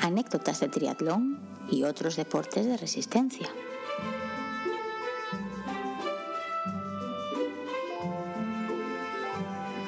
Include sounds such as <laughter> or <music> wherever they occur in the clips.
anécdotas de triatlón y otros deportes de resistencia.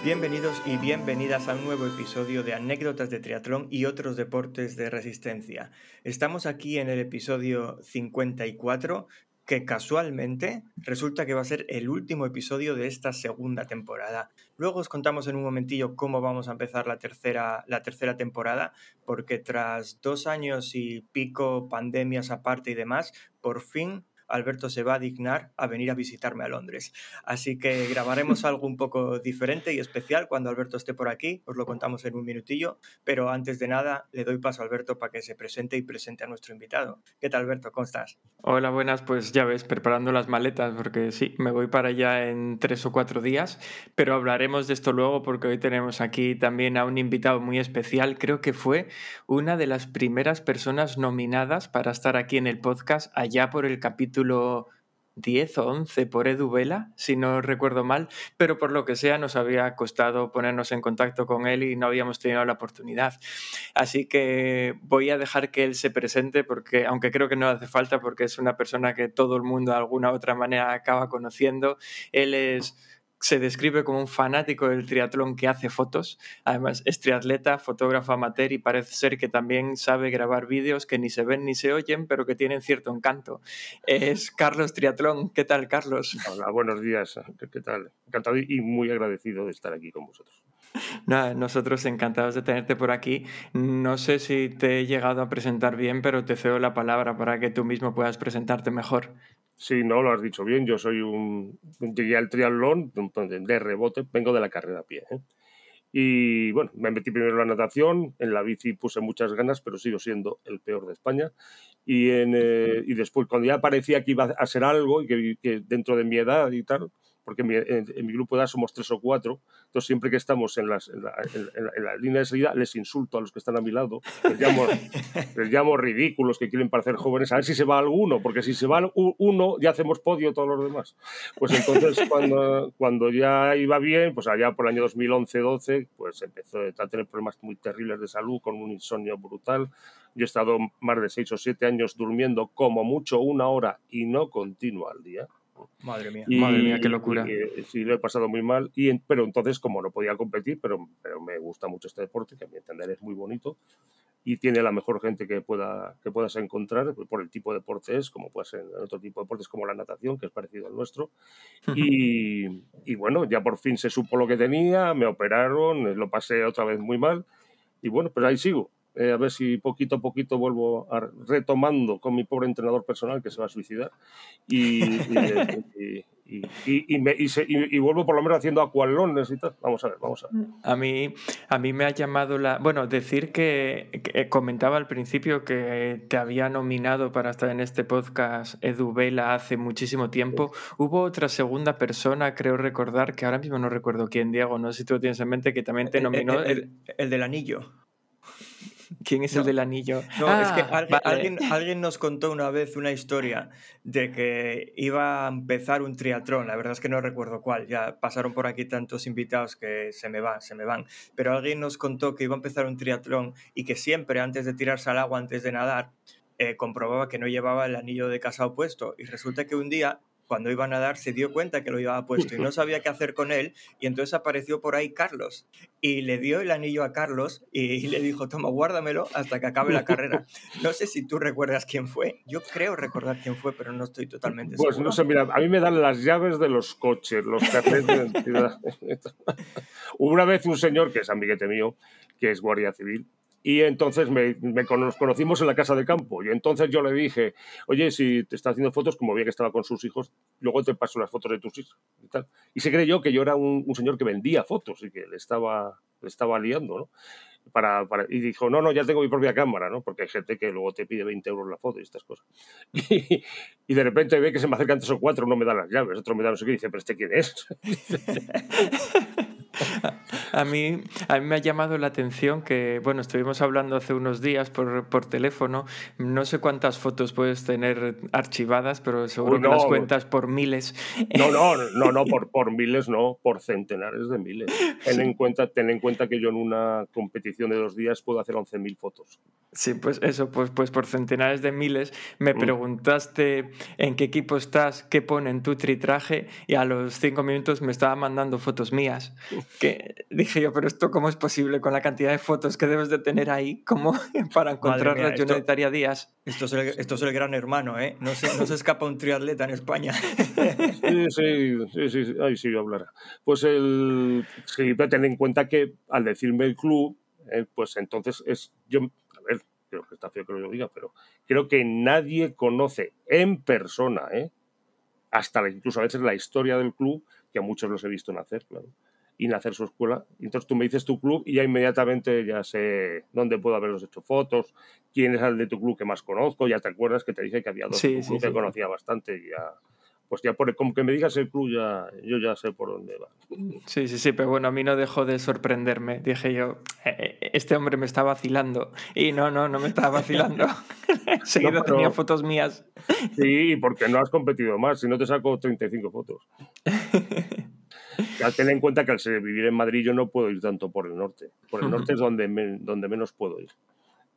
Bienvenidos y bienvenidas a un nuevo episodio de Anécdotas de Triatlón y otros deportes de resistencia. Estamos aquí en el episodio 54 que casualmente resulta que va a ser el último episodio de esta segunda temporada. Luego os contamos en un momentillo cómo vamos a empezar la tercera, la tercera temporada, porque tras dos años y pico, pandemias aparte y demás, por fin Alberto se va a dignar a venir a visitarme a Londres. Así que grabaremos <laughs> algo un poco diferente y especial cuando Alberto esté por aquí, os lo contamos en un minutillo, pero antes de nada le doy paso a Alberto para que se presente y presente a nuestro invitado. ¿Qué tal Alberto? ¿Cómo estás? Hola, buenas, pues ya ves, preparando las maletas porque sí, me voy para allá en tres o cuatro días, pero hablaremos de esto luego porque hoy tenemos aquí también a un invitado muy especial, creo que fue una de las primeras personas nominadas para estar aquí en el podcast allá por el capítulo 10 o 11 por Edu Vela, si no recuerdo mal, pero por lo que sea nos había costado ponernos en contacto con él y no habíamos tenido la oportunidad. Así que voy a dejar que él se presente porque, aunque creo que no hace falta porque es una persona que todo el mundo de alguna u otra manera acaba conociendo, él es se describe como un fanático del triatlón que hace fotos. Además, es triatleta, fotógrafo amateur y parece ser que también sabe grabar vídeos que ni se ven ni se oyen, pero que tienen cierto encanto. Es <laughs> Carlos Triatlón. ¿Qué tal, Carlos? Hola, buenos días. ¿Qué tal? Encantado y muy agradecido de estar aquí con vosotros. Nada, nosotros encantados de tenerte por aquí. No sé si te he llegado a presentar bien, pero te cedo la palabra para que tú mismo puedas presentarte mejor. Sí, no, lo has dicho bien. Yo soy un. Llegué al triatlón de rebote, vengo de la carrera a pie. ¿eh? Y bueno, me metí primero en la natación, en la bici puse muchas ganas, pero sigo siendo el peor de España. Y, en, eh, y después, cuando ya parecía que iba a ser algo y que, que dentro de mi edad y tal, porque en mi, grupo de edad somos tres o cuatro, entonces siempre que estamos en, las, en, la, línea de salida les insulto a los que están a mi lado, les llamo, <laughs> les llamo ridículos que quieren parecer jóvenes, a ver si se va alguno, porque si se va uno ya hacemos podio todos los demás. Pues entonces <laughs> cuando, cuando ya iba bien, pues allá por el año 2011-12, pues empezó a tener problemas muy terribles de salud, con un insomnio brutal. Yo he estado más de seis o siete años durmiendo como mucho una hora y no continuo al día. Madre mía, madre mía, qué locura. Eh, sí, lo he pasado muy mal. Y, pero entonces, como no podía competir, pero, pero me gusta mucho este deporte, que a mi entender es muy bonito y tiene la mejor gente que, pueda, que puedas encontrar por el tipo de deporte es, como puede ser en otro tipo de deportes como la natación, que es parecido al nuestro. y, y, bueno, ya por fin se supo lo que tenía, me operaron, lo pasé otra vez muy mal. Y bueno, pues ahí sigo. Eh, a ver si poquito a poquito vuelvo a, retomando con mi pobre entrenador personal que se va a suicidar y, y, y, vuelvo por lo menos haciendo acualones y tal. Vamos a ver, vamos a ver. A mí, a mí me ha llamado la... Bueno, decir que, que, comentaba al principio que te había nominado para estar en este podcast Edu Vela hace muchísimo tiempo. Hubo otra segunda persona, creo recordar, que ahora mismo no recuerdo quién, Diego, no sé si tú lo tienes en mente, que también te nominó. el, el del anillo. ¿Quién es el del anillo? No, es que ah, alguien, alguien, nos contó una vez una historia de que iba a empezar un triatlón. La verdad es que no recuerdo cuál. Ya pasaron por aquí tantos invitados que se me van, se me van. Pero alguien nos contó que iba a empezar un triatlón y que siempre antes de tirarse al agua, antes de nadar, eh, comprobaba que no llevaba el anillo de casado puesto. Y resulta que un día cuando iba a nadar se dio cuenta que lo llevaba puesto y no sabía qué hacer con él y entonces apareció por ahí Carlos y le dio el anillo a Carlos y le dijo, toma, guárdamelo hasta que acabe la carrera. No sé si tú recuerdas quién fue, yo creo recordar quién fue, pero no estoy totalmente pues seguro. Pues no sé, mira, a mí me dan las llaves de los coches, los carteles de identidad. <laughs> Una vez un señor, que es amiguete mío, que es guardia civil, y entonces me, nos conocimos en la casa de campo. Y entonces yo le dije, oye, si te estás haciendo fotos, como veía que estaba con sus hijos, luego te paso las fotos de tus hijos. Y, tal. y se creyó que yo era un, señor que vendía fotos y que le estaba, le estaba liando, ¿no? Para, para, y dijo, no, no, ya tengo mi propia cámara, ¿no? Porque hay gente que luego te pide 20 euros la foto y estas cosas. <laughs> Y, y de repente ve que se me acercan tres o cuatro, uno me da las llaves, otro me da no sé qué, y dice, pero ¿este quién es? <laughs> <laughs> A mí, a mí me ha llamado la atención que, bueno, estuvimos hablando hace unos días por, por teléfono, no sé cuántas fotos puedes tener archivadas, pero seguro que las cuentas por miles. No, no, <laughs> no, no, por, por miles no, por centenares de miles. Ten, en cuenta, ten en cuenta que yo en una competición de dos días puedo hacer 11.000 fotos. Sí, pues eso, pues, pues por centenares de miles. Me mm. preguntaste en qué equipo estás, qué pone en tu tritraje y a los cinco minutos me estaba mandando fotos mías. Que <laughs> dije yo, pero esto cómo es posible con la cantidad de fotos que debes de tener ahí como <laughs> para encontrarlas yo necesitaría días. Esto es, el, esto es el gran hermano, ¿eh? No se, no se escapa un triatleta en España. <laughs> Sí, sí, sí, sí, ahí sí hablará. Pues el, sí, ten en cuenta que al decirme el club, eh, pues entonces es, yo creo que está feo que lo diga, pero creo que nadie conoce en persona, ¿eh? hasta incluso a veces la historia del club, que a muchos los he visto nacer, claro, y nacer su escuela. Entonces tú me dices tu club y ya inmediatamente ya sé dónde puedo haberlos hecho fotos, quién es el de tu club que más conozco, ya te acuerdas que te dije que había dos clubes que conocía bastante y ya pues ya por como que me digas el club, ya, yo ya sé por dónde va. Sí, sí, sí, pero bueno, a mí no dejó de sorprenderme. Dije yo, eh, eh, este hombre me está vacilando. Y no, no, no me estaba <laughs> vacilando. <laughs> Seguido tenía fotos mías. Sí, porque no has competido más, si no te saco 35 fotos. <laughs> Ya ten en cuenta que al vivir en Madrid yo no puedo ir tanto por el norte. Por el norte es donde, donde menos puedo ir.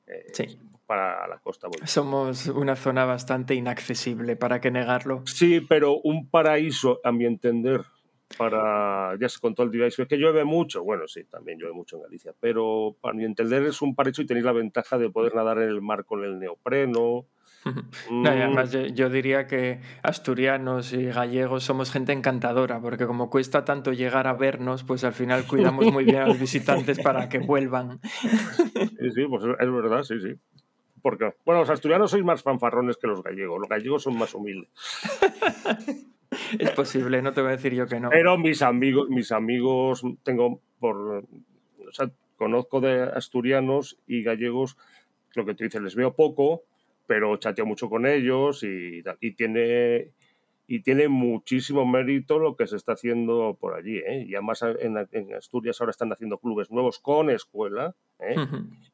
Eh, sí para la costa. Somos una zona bastante inaccesible, ¿para qué negarlo? Sí, pero un paraíso, a mi entender, para, ya se contó el device, es que llueve mucho, bueno, sí, también llueve mucho en Galicia, pero para mi entender es un paraíso y tenéis la ventaja de poder nadar en el mar con el neopreno, no, además yo, diría que asturianos y gallegos somos gente encantadora, porque como cuesta tanto llegar a vernos, pues al final cuidamos muy bien a los visitantes para que vuelvan. Sí, sí, pues es verdad, sí, sí. Porque, bueno, los asturianos sois más fanfarrones que los gallegos, los gallegos son más humildes. <laughs> es posible, no te voy a decir yo que no. Pero mis amigos, mis amigos, tengo por. O sea, conozco de asturianos y gallegos, lo que tú dices, les veo poco, pero chateo mucho con ellos y, y tiene y tiene muchísimo mérito lo que se está haciendo por allí. ¿eh? Y además en, Asturias ahora están haciendo clubes nuevos con escuela. ¿eh?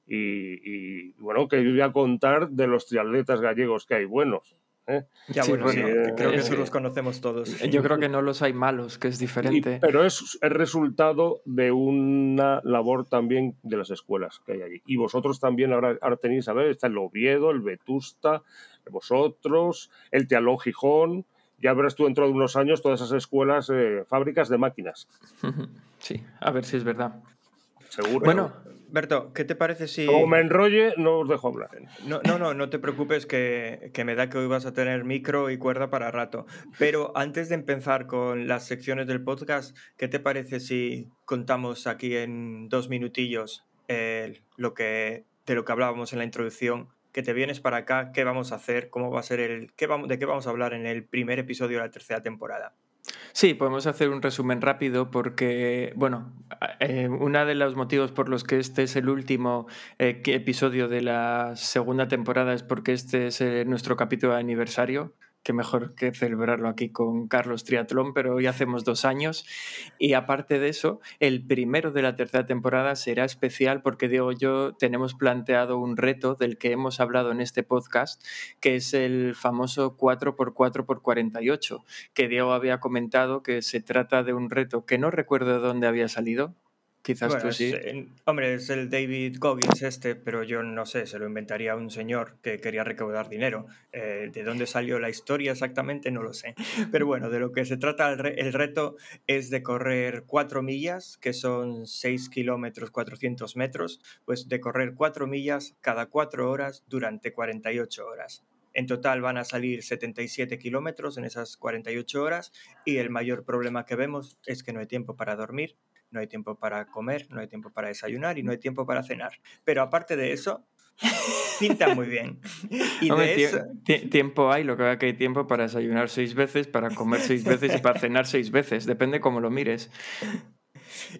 y, bueno, que yo voy a contar de los triatletas gallegos que hay buenos. ¿Eh? Ya, bueno, creo que eso los conocemos todos. Yo creo que no los hay malos, que es diferente. pero es el resultado de una labor también de las escuelas que hay allí. Y vosotros también ahora, ahora tenéis, a ver, está el Oviedo, el Vetusta, vosotros, el Tealón Gijón, ya verás tú dentro de unos años todas esas escuelas, eh, fábricas de máquinas. <laughs> Sí, a ver si es verdad. Seguro. Bueno, Berto, ¿qué te parece si... Como me enrolle, no os dejo hablar. No, no, no, no te preocupes que, que, me da que hoy vas a tener micro y cuerda para rato. Pero antes de empezar con las secciones del podcast, ¿qué te parece si contamos aquí en dos minutillos eh, lo que, de lo que hablábamos en la introducción que te vienes para acá, qué vamos a hacer, cómo va a ser el, qué vamos, de qué vamos a hablar en el primer episodio de la tercera temporada. Sí, podemos hacer un resumen rápido porque, bueno, eh, uno de los motivos por los que este es el último eh, episodio de la segunda temporada es porque este es eh, nuestro capítulo de aniversario que mejor que celebrarlo aquí con Carlos Triatlón, pero hoy hacemos dos años. Y aparte de eso, el primero de la tercera temporada será especial porque Diego y yo tenemos planteado un reto del que hemos hablado en este podcast, que es el famoso 4x4x48, que Diego había comentado que se trata de un reto que no recuerdo de dónde había salido, Quizás tú sí. hombre, es el David Goggins este, pero yo no sé, se lo inventaría un señor que quería recaudar dinero. Eh, ¿De dónde salió la historia exactamente? No lo sé. Pero bueno, de lo que se trata el, reto es de correr cuatro millas, que son 6 kilómetros 400 metros, pues de correr cuatro millas cada cuatro horas durante 48 horas. En total van a salir 77 kilómetros en esas 48 horas y el mayor problema que vemos es que no hay tiempo para dormir no hay tiempo para comer, no hay tiempo para desayunar y no hay tiempo para cenar. Pero aparte de eso, pinta muy bien. <laughs> Y tiempo hay, lo que va que hay tiempo para desayunar seis veces, para comer seis veces y para cenar seis veces, depende cómo lo mires.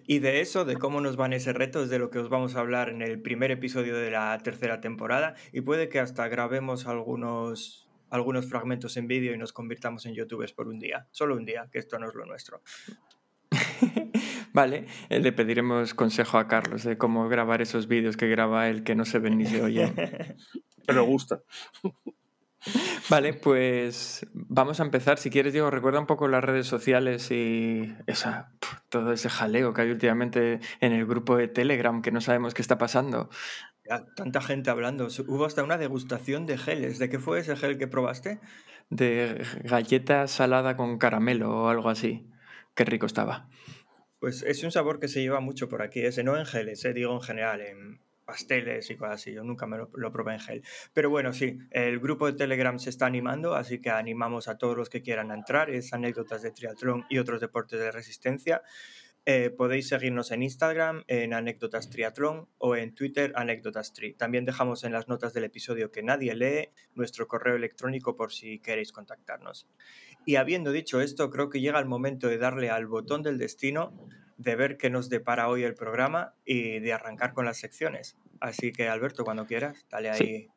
Y de eso, de cómo nos van ese reto, es de lo que os vamos a hablar en el primer episodio de la tercera temporada y puede que hasta grabemos algunos algunos fragmentos en vídeo y nos convirtamos en youtubers por un día, solo un día, que esto no es lo nuestro. Vale, eh, le pediremos consejo a Carlos de cómo grabar esos vídeos que graba él que no se ven ni se oyen. <laughs> Pero gusta. Vale, pues vamos a empezar. Si quieres, Diego, recuerda un poco las redes sociales y esa, todo ese jaleo que hay últimamente en el grupo de Telegram que no sabemos qué está pasando. Ya, tanta gente hablando. Hubo hasta una degustación de geles. ¿De qué fue ese gel que probaste? De galleta salada con caramelo o algo así. Qué rico estaba. Pues es un sabor que se lleva mucho por aquí, ese no en geles, eh, digo en general, en pasteles y cosas así. Yo nunca me lo, probé en gel. Pero bueno, sí, el grupo de Telegram se está animando, así que animamos a todos los que quieran entrar. Es anécdotas de triatlón y otros deportes de resistencia. Eh, podéis seguirnos en Instagram, en Anécdotas Triatlón o en Twitter, Anécdotas Tri. También dejamos en las notas del episodio que nadie lee nuestro correo electrónico por si queréis contactarnos. Y habiendo dicho esto, creo que llega el momento de darle al botón del destino, de ver qué nos depara hoy el programa y de arrancar con las secciones. Así que, Alberto, cuando quieras, dale ahí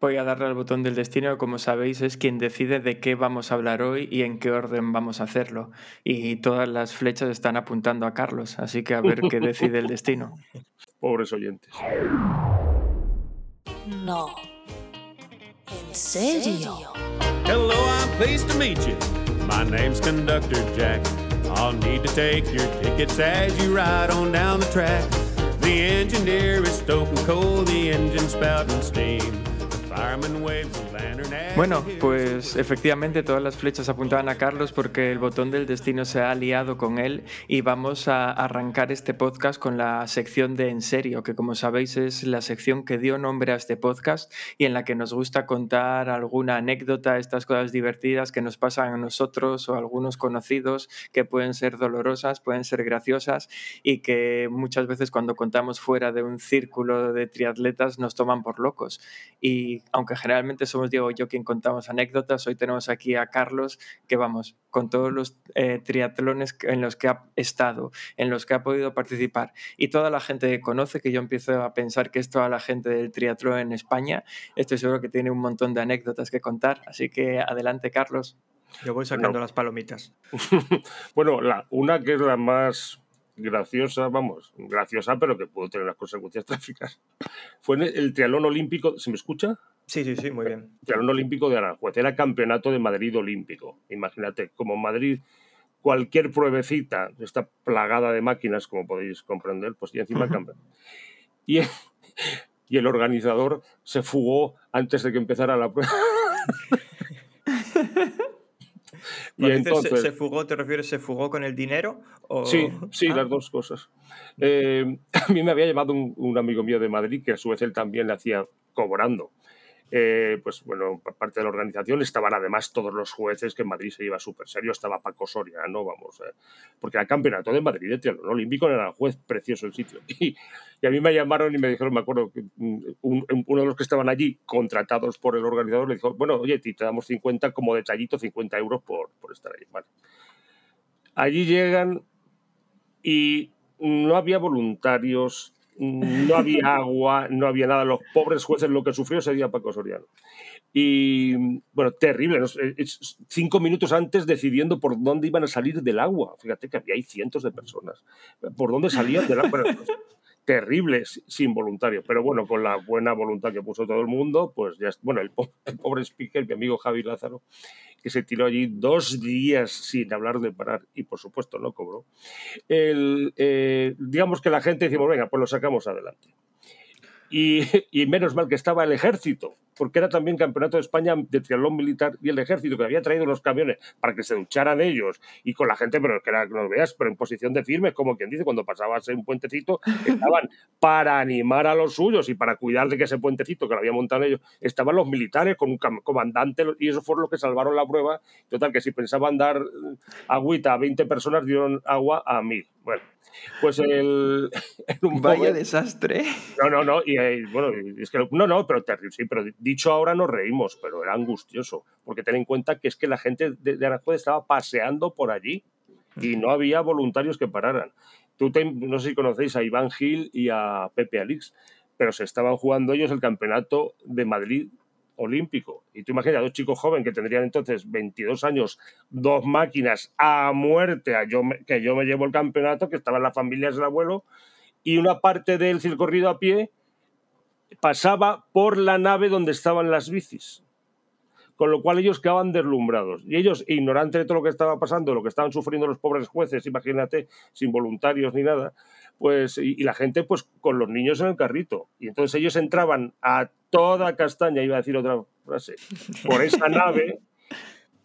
voy a darle al botón del destino, como sabéis, es quien decide de qué vamos a hablar hoy y en qué orden vamos a hacerlo. Y todas las flechas están apuntando a Carlos, así que a ver qué decide el destino. <laughs> Pobres oyentes. No. Hello, I'm pleased to meet you. My name's Conductor Jack. I'll need to take your tickets as you ride on down the track. The engineer is stoking coal, the engine spouting steam. Bueno, pues efectivamente todas las flechas apuntaban a Carlos porque el botón del destino se ha aliado con él y vamos a arrancar este podcast con la sección de En serio, que como sabéis es la sección que dio nombre a este podcast y en la que nos gusta contar alguna anécdota, estas cosas divertidas que nos pasan a nosotros o a algunos conocidos que pueden ser dolorosas, pueden ser graciosas y que muchas veces cuando contamos fuera de un círculo de triatletas nos toman por locos. Y aunque generalmente somos Diego y yo quien contamos anécdotas, hoy tenemos aquí a Carlos, que vamos, con todos los eh, triatlones en los que ha estado, en los que ha podido participar, y toda la gente que conoce, que yo empiezo a pensar que es toda la gente del triatlón en España, estoy seguro que tiene un montón de anécdotas que contar, así que adelante, Carlos. Yo voy sacando las palomitas. <laughs> bueno, la, una que es la más graciosa, vamos, graciosa, pero que pudo tener unas consecuencias <laughs> trágicas. Fue en el triatlón olímpico, ¿se me escucha? Sí, sí, sí, muy bien. Triatlón olímpico de Aranjuez, era campeonato de Madrid olímpico. Imagínate, como Madrid, cualquier pruebecita está plagada de máquinas, como podéis comprender, pues y encima uh Y, y el organizador se fugó antes de que empezara la prueba. <laughs> y entonces, se, fugó, ¿te refieres, se fugó con el dinero? O... Sí, sí, ah. las dos cosas. Eh, <laughs> a mí me había llamado un, un, amigo mío de Madrid, que a su vez él también le hacía cobrando. Eh, pues bueno, parte de la organización estaban además todos los jueces que en Madrid se lleva súper serio, estaba Paco Soria, ¿no? Vamos, eh, porque era campeonato de Madrid de triatlón olímpico, era juez precioso el sitio. <laughs> Y, y, a mí me llamaron y me dijeron, me acuerdo, que uno de los que estaban allí, contratados por el organizador, le dijo, bueno, oye, te damos 50 como detallito, 50 euros por, por estar ahí. Vale. Allí llegan y no había voluntarios, no había agua, no había nada. Los pobres jueces lo que sufrió ese día Paco Soriano. Y bueno, terrible. Cinco minutos antes decidiendo por dónde iban a salir del agua. Fíjate que había cientos de personas. ¿Por dónde salían del agua? Terrible sin voluntario. Pero bueno, con la buena voluntad que puso todo el mundo, pues ya. Bueno, el, pobre speaker, mi amigo Javi Lázaro, que se tiró allí dos días sin hablar de parar y por supuesto no cobró. El, eh, digamos que la gente decimos, venga, pues lo sacamos adelante. <laughs> Y, menos mal que estaba el ejército, porque era también campeonato de España de triatlón militar y el ejército que había traído los camiones para que se ducharan ellos y con la gente, pero que era, no lo veas, pero en posición de firme, como quien dice, cuando pasabas en un puentecito, <laughs> estaban para animar a los suyos y para cuidar de que ese puentecito que lo había montado ellos, estaban los militares con un comandante y eso fue lo que salvaron la prueba. Total, que si pensaban dar agüita a 20 personas, dieron agua a mil. Bueno, pues el. <laughs> un Vaya desastre. No, no, no. Y, eh, bueno, es que. No, no, pero terrible. Sí, pero dicho ahora nos reímos, pero era angustioso. Porque ten en cuenta que es que la gente de, de estaba paseando por allí y no había voluntarios que pararan. Tú no sé si conocéis a Iván Gil y a Pepe Alix, pero se estaban jugando ellos el campeonato de Madrid olímpico. Y tú imaginas, dos chicos jóvenes que tendrían entonces 22 años, dos máquinas a muerte, a yo que yo me llevo el campeonato, que estaban las familias del abuelo, y una parte del circorrido a pie pasaba por la nave donde estaban las bicis. Con lo cual ellos quedaban deslumbrados. Y ellos, ignorantes de todo lo que estaba pasando, lo que estaban sufriendo los pobres jueces, imagínate, sin voluntarios ni nada, pues, y, y la gente, pues, con los niños en el carrito. Y entonces ellos entraban a toda castaña, iba a decir otra frase, por esa <laughs> nave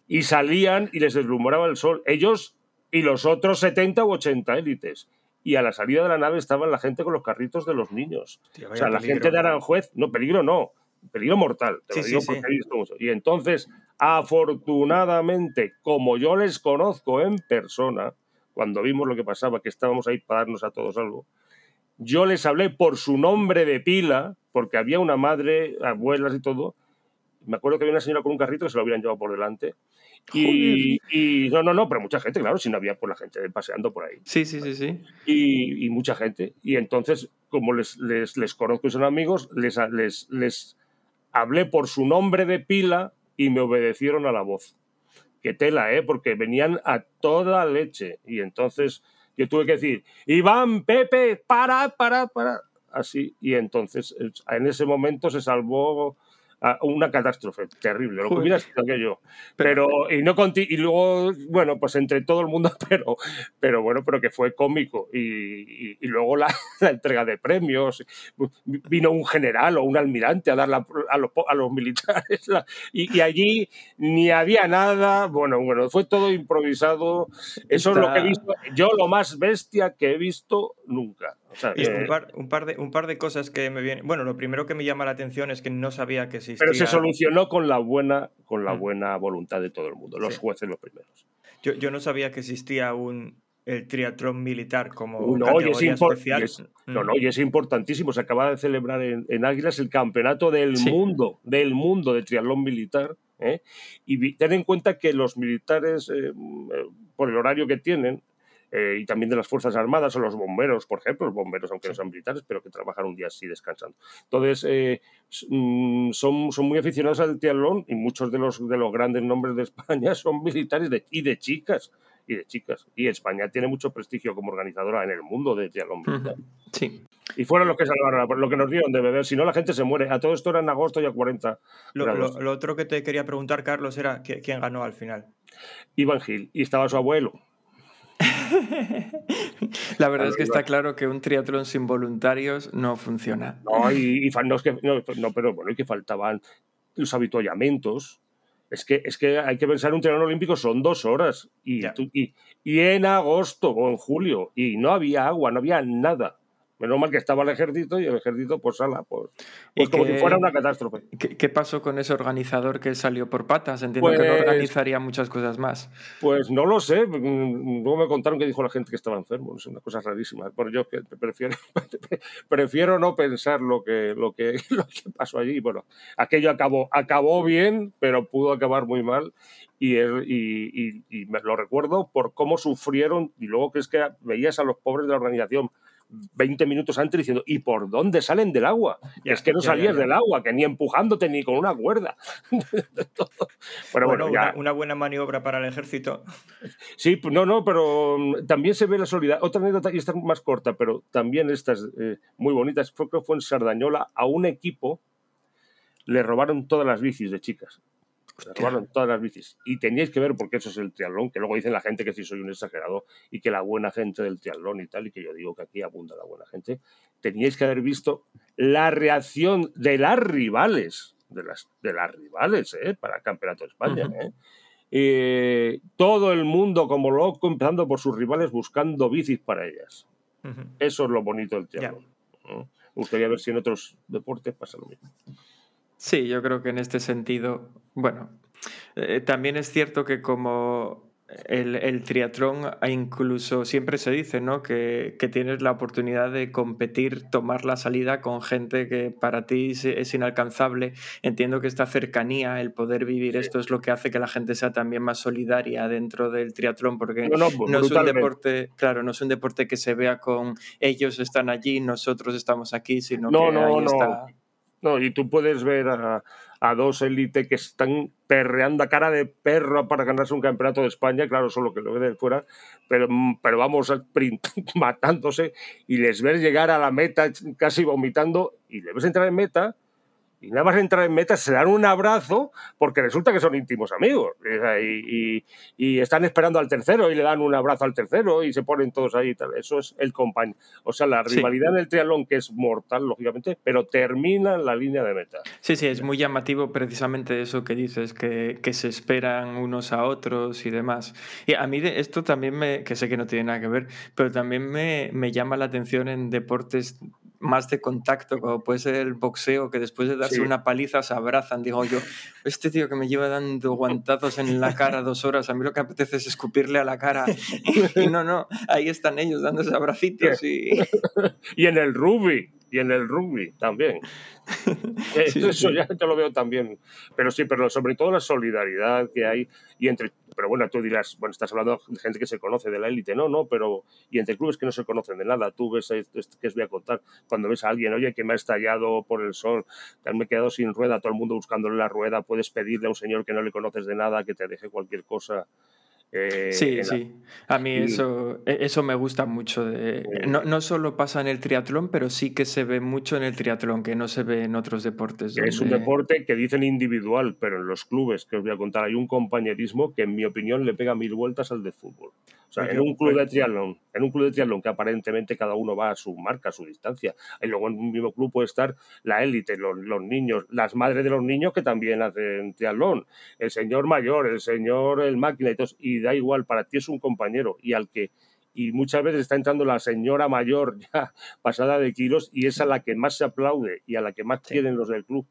y salían y les deslumbraba el sol. Ellos y los otros 70 u 80 élites. Y a la salida de la nave estaban la gente con los carritos de los niños. Hostia, O sea, la peligro. gente de Aranjuez, no, peligro no, peligro mortal, te lo Sí, digo sí, porque sí. he visto mucho. Y entonces, afortunadamente, como yo les conozco en persona, cuando vimos lo que pasaba, que estábamos ahí para darnos a todos algo, yo les hablé por su nombre de pila, porque había una madre, abuelas y todo. Me acuerdo que había una señora con un carrito que se lo habían llevado por delante. Y, y no, no, no, pero mucha gente, claro, si no había pues la gente paseando por ahí Sí, sí, sí, sí. y, y mucha gente. Y entonces, como les, les, les conozco y son amigos, les, les, les hablé por su nombre de pila y me obedecieron a la voz. Qué tela, ¿eh? Porque venían a toda leche. Y entonces yo tuve que decir, Iván, Pepe, para, para, para. Así. Y entonces, en ese momento se salvó una catástrofe terrible, lo que hubiera sido aquello. Pero, y no conti y luego, bueno, pues entre todo el mundo, <laughs> pero, pero bueno, pero que fue cómico. Y, y- y luego la, <laughs> la entrega de premios, vino un general o un almirante a dar la- a, los, a los militares, <laughs> la- y, y allí ni había nada, bueno, bueno, fue todo improvisado. Eso es lo que he visto, yo lo más bestia que he visto nunca. O sea, Y eh, un, par, un, par de, un par de cosas que me vienen. Bueno, lo primero que me llama la atención es que no sabía que existía. pero se solucionó con la buena, con la Mm. buena voluntad de todo el mundo, los Sí. jueces los primeros. Yo, yo no sabía que existía un el triatlón militar como No, y es categoría impor- especial. y es- No, Mm. no, y es importantísimo. Se acaba de celebrar en, en Águilas el campeonato del Sí. mundo, del mundo de triatlón militar. ¿eh? Y ten en cuenta que los militares, eh, mm, eh, por el horario que tienen, eh, y también de las Fuerzas Armadas o los bomberos, por ejemplo, los bomberos, aunque no sean militares, pero que trabajan un día así descansando. Entonces, eh, mm, son, son muy aficionados al triatlón y muchos de los, de los grandes nombres de España <laughs> son militares de- y de chicas. Y de chicas. Y España tiene mucho prestigio como organizadora en el mundo de triatlón militar. Ujú. Sí. Y fueron los que salvaron lo que nos dieron de beber. Si no, la gente se muere. A todo esto era en agosto y a 40 Lo, lo- lo otro que te quería preguntar, Carlos, era qui- quién ganó al final. Iván Gil. Y estaba su abuelo. <laughs> La verdad es que está claro que un triatlón sin voluntarios no funciona. No, y, y no, es que, no, no, pero bueno, y que faltaban los habituallamientos. Es que, es que hay que pensar un triatlón olímpico son dos horas. Y, y en agosto o en julio. Y no había agua, no había nada. Menos mal que estaba el ejército y el ejército, pues, ala, pues, pues ¿Y como qué- si fuera una catástrofe. ¿Qué, qué pasó con ese organizador que salió por patas? Entiendo que no Pues- organizaría muchas cosas más. Pues no lo sé. mm, Luego me contaron que dijo la gente que estaba enfermo. Sé, una cosa rarísima. Pero yo que prefiero, <laughs> prefiero no pensar lo que, lo, que, <laughs> lo que pasó allí. Bueno, aquello acabó, acabó bien, pero pudo acabar muy mal. Y, y, y- y me lo recuerdo por cómo sufrieron. Y luego que es que veías a los pobres de la organización 20 minutos antes diciendo, ¿y por dónde salen del agua? Ya, es que no salías del agua, que ni empujándote ni con una cuerda. <laughs> Pero bueno, Bueno, ya. una, una buena maniobra para el ejército. Sí, pues no, no, pero mm, también se ve la solidaridad. Otra anécdota, y esta es más corta, pero también esta es eh, muy bonita, fue, creo que fue en Sardañola, a un equipo le robaron todas las bicis de chicas. Robaron todas las bicis. Y teníais que ver, porque eso es el triatlón, que luego dicen la gente que sí soy un exagerado y que la buena gente del triatlón y tal, y que yo digo que aquí abunda la buena gente. Teníais que haber visto la reacción de las rivales, de las, de las rivales, ¿eh? para el Campeonato de España. ¿eh? Eh, todo el mundo como loco, empezando por sus rivales, buscando bicis para ellas. Eso es lo bonito del triatlón. ¿no? Me gustaría ver si en otros deportes pasa lo mismo. Sí, yo creo que en este sentido, bueno, eh, también es cierto que como el, el triatlón ah, incluso siempre se dice, ¿no? Que, que tienes la oportunidad de competir, tomar la salida con gente que para ti es, es inalcanzable. Entiendo que esta cercanía, el poder vivir Sí. esto es lo que hace que la gente sea también más solidaria dentro del triatlón, porque No, no, no es un deporte, claro, no es un deporte que se vea con ellos están allí, nosotros estamos aquí, sino No, que no, ahí no. está. No, y tú puedes ver a, a dos élites que están perreando a cara de perro para ganarse un campeonato de España, claro, solo que lo ve de fuera, pero, pero vamos <laughs> matándose y les ves llegar a la meta casi vomitando y le ves entrar en meta y nada más entrar en meta se dan un abrazo porque resulta que son íntimos amigos y, están esperando al tercero y le dan un abrazo al tercero y se ponen todos ahí. Eso es el compañero. O sea, la rivalidad del triatlón que es mortal, lógicamente, pero termina en la línea de meta. Sí, sí, es muy llamativo precisamente eso que dices, que, que se esperan unos a otros y demás. Y a mí de esto también me, que sé que no tiene nada que ver, pero también me, me llama la atención en deportes más de contacto, como puede ser el boxeo, que después de darse una paliza se abrazan. Digo yo, este tío que me lleva dando guantazos en la cara dos horas, a mí lo que apetece es escupirle a la cara. Y no, no, ahí están ellos dándose abracitos. Y, <laughs> y en el rugby, y en el rugby también. <laughs> Eso ya te lo veo también. Pero sí, pero sobre todo la solidaridad que hay y entre pero bueno, tú dirás, bueno, estás hablando de gente que se conoce de la élite, no, no, pero y entre clubes que no se conocen de nada, tú ves, ¿qué os voy a contar? Cuando ves a alguien, oye, que me ha estallado por el sol, me he quedado sin rueda, todo el mundo buscándole la rueda, puedes pedirle a un señor que no le conoces de nada que te deje cualquier cosa eh, sí, sí. A mí eso, e, eso me gusta mucho. no, no, solo pasa en el triatlón, pero sí que se ve mucho en el triatlón, que no se ve en otros deportes. Es un deporte que dicen individual, pero en los clubes, que os voy a contar, hay un compañerismo que en mi opinión le pega mil vueltas al de fútbol. Sea, en un club de triatlón, en un club de triatlón que aparentemente cada uno va a su marca, a su distancia, y luego en un mismo club puede estar la élite, los, los niños, las madres de los niños que también hacen triatlón, el señor mayor, el señor el máquina y todo, y da igual, para ti es un compañero y al que y muchas veces está entrando la señora mayor <laughs> ya pasada de kilos y es a la que más se aplaude y a la que más quieren los del club.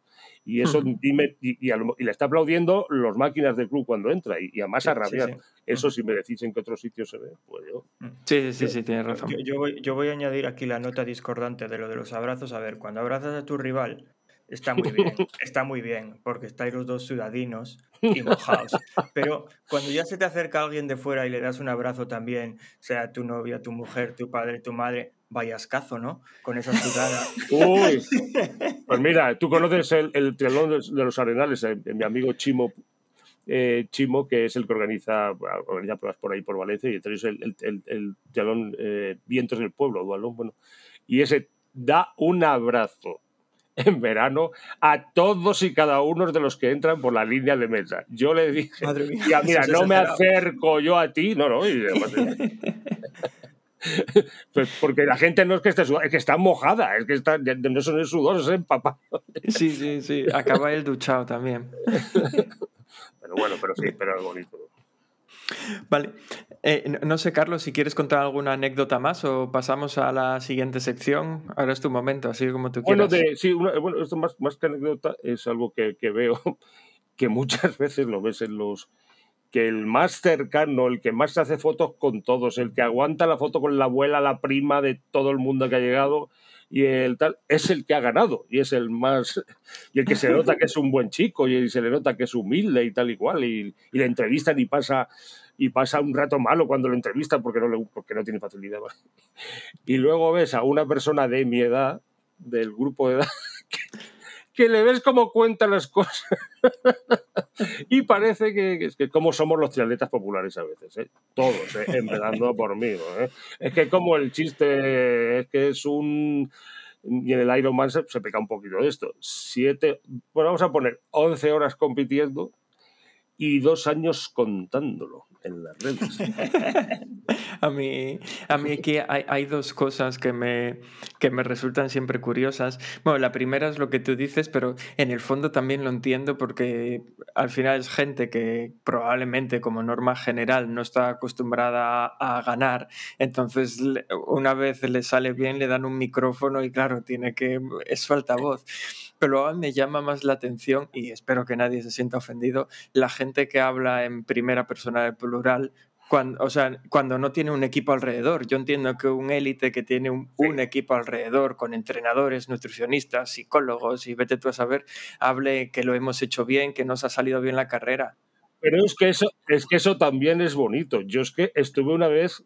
Y eso dime, y, le está aplaudiendo los máquinas del club cuando entra y, además a rabiar. Eso si me decís en qué otro sitio se ve, pues yo. Sí, sí, sí, tienes razón. Yo, voy, yo voy a añadir aquí la nota discordante de lo de los abrazos. A ver, cuando abrazas a tu rival Está muy <laughs> bien, está muy bien, porque estáis los dos ciudadinos y mojados. Pero cuando ya se te acerca alguien de fuera y le das un abrazo también, sea tu novia, tu mujer, tu padre, tu madre, vayas cazo, ¿no? Con esa sudada. <laughs> Uy, pues mira, tú conoces el, el triatlón de, los Arenales, eh, mi amigo Chimo eh, Chimo, que es el que organiza, organiza pruebas por ahí por Valencia, y entonces el, el, el, triatlón eh, Vientos del Pueblo, Dualón, bueno, y ese da un abrazo en verano a todos y cada uno de los que entran por la línea de mesa. Yo le dije, mira, no me acerco yo a ti, no, no, <laughs> <laughs> pues porque la gente no es que esté sudada, es que está mojada, es que está, no son sudor, es empapado. Sí, sí, sí, acaba el duchado también. <laughs> Pero bueno, pero sí, pero es bonito. Vale. Eh, no sé, Carlos, si quieres contar alguna anécdota más o pasamos a la siguiente sección. Ahora es tu momento, así como tú bueno, quieras. sí, bueno, esto más, más que anécdota es algo que, que veo <laughs> que muchas veces lo ves en los que el más cercano, el que más se hace fotos con todos, el que aguanta la foto con la abuela, la prima de todo el mundo que ha llegado, y el tal es el que ha ganado y es el más y el que se nota que es un buen chico y se le nota que es humilde y tal y cual y, y le entrevistan y pasa y pasa un rato malo cuando lo entrevistan porque no le, porque no tiene facilidad y luego ves a una persona de mi edad del grupo de edad <laughs> que le ves cómo cuenta las cosas. <laughs> y parece que, es que como somos los triatletas populares a veces, ¿eh? todos, ¿eh? empezando por mí. ¿eh? Es que como el chiste es que es un... Y en el Ironman se, se peca un poquito de esto. Siete, bueno, vamos a poner 11 horas compitiendo y dos años contándolo en las redes. <laughs> a mí, a mí aquí hay, hay, dos cosas que me, que me resultan siempre curiosas. Bueno, la primera es lo que tú dices, pero en el fondo también lo entiendo porque al final es gente que probablemente como norma general no está acostumbrada a, ganar, entonces una vez le sale bien le dan un micrófono y claro, tiene que, es falta voz. Pero a me llama más la atención, y espero que nadie se sienta ofendido, la gente que habla en primera persona del plural cuando, o sea, cuando no tiene un equipo alrededor. Yo entiendo que un élite que tiene un, un, equipo alrededor con entrenadores, nutricionistas, psicólogos y vete tú a saber, hable que lo hemos hecho bien, que nos ha salido bien la carrera. Pero es que eso, es que eso también es bonito. Yo es que estuve una vez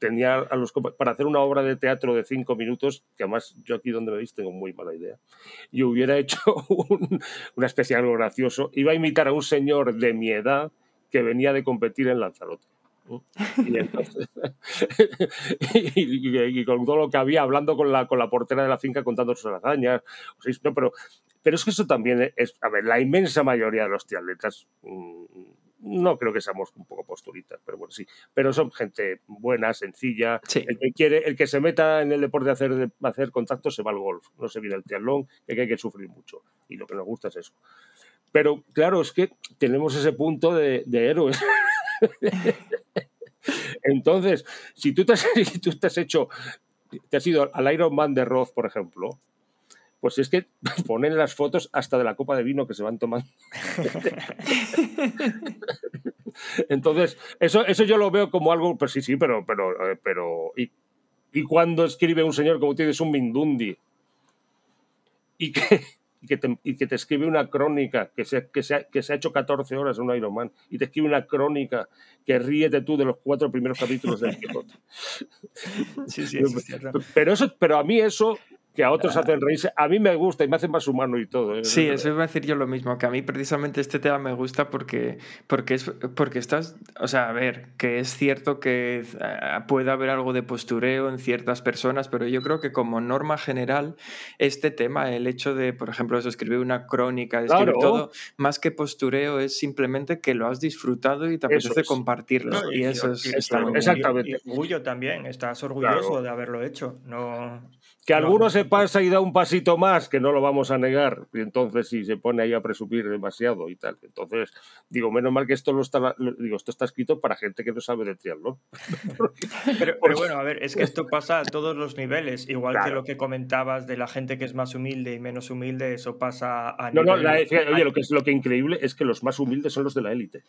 tenía a los para hacer una obra de teatro de cinco minutos, que además yo aquí donde me veis tengo muy mala idea, y hubiera <laughs> hecho un, una especie de algo gracioso, iba a imitar a un señor de mi edad que venía de competir en Lanzarote. <laughs> Y, con todo lo que había, hablando con la, con la portera de la finca contando sus hazañas. No, pero, pero es que eso también es, a ver, la inmensa mayoría de los triatletas, mm, no creo que seamos un poco posturitas, pero bueno, sí, pero son gente buena, sencilla. El que quiere, el que se meta en el deporte de hacer, de hacer contacto se va al golf, no se viene el triatlón, que hay que sufrir mucho. Y lo que nos gusta es eso. Pero claro, es que tenemos ese punto de, de héroes. <laughs> Entonces, si tú, te has, <laughs> si tú te has hecho, te has ido al Iron Man de Roth, por ejemplo, pues es que <laughs> ponen las fotos hasta de la copa de vino que se van tomando. <laughs> Entonces, eso, eso yo lo veo como algo, pues sí, sí, pero, pero, eh, pero, y, y cuando escribe un señor como tienes un Mindundi y que, y que, te, y que te escribe una crónica que se, que, se, que se ha hecho 14 horas en un Ironman y te escribe una crónica que ríete tú de los cuatro primeros capítulos del Quijote. Sí, sí, pero, eso, pero a mí eso que a otros hacen reírse, a mí me gusta y me hace más humano y todo. ¿eh? Sí, eso iba a decir yo lo mismo, que a mí precisamente este tema me gusta porque, porque, es, porque estás, o sea, a ver, que es cierto que eh, puede haber algo de postureo en ciertas personas, pero yo creo que como norma general, este tema, el hecho de, por ejemplo, eso, escribir una crónica, escribir todo, más que postureo, es simplemente que lo has disfrutado y te apetece compartirlo. y, eso es, Exactamente. Y, orgullo también, estás orgulloso de haberlo hecho, no... Que alguno se pasa y da un pasito más, que no lo vamos a negar, y entonces si se pone ahí a presumir demasiado y tal. Entonces, digo, menos mal que esto lo está, digo, esto está escrito para gente que no sabe de triatlón. <laughs> pero, pero, bueno, a ver, es que esto pasa a todos los niveles, igual que lo que comentabas de la gente que es más humilde y menos humilde, eso pasa a no, nivel... No, oye, lo que es lo que increíble es que los más humildes son los de la élite.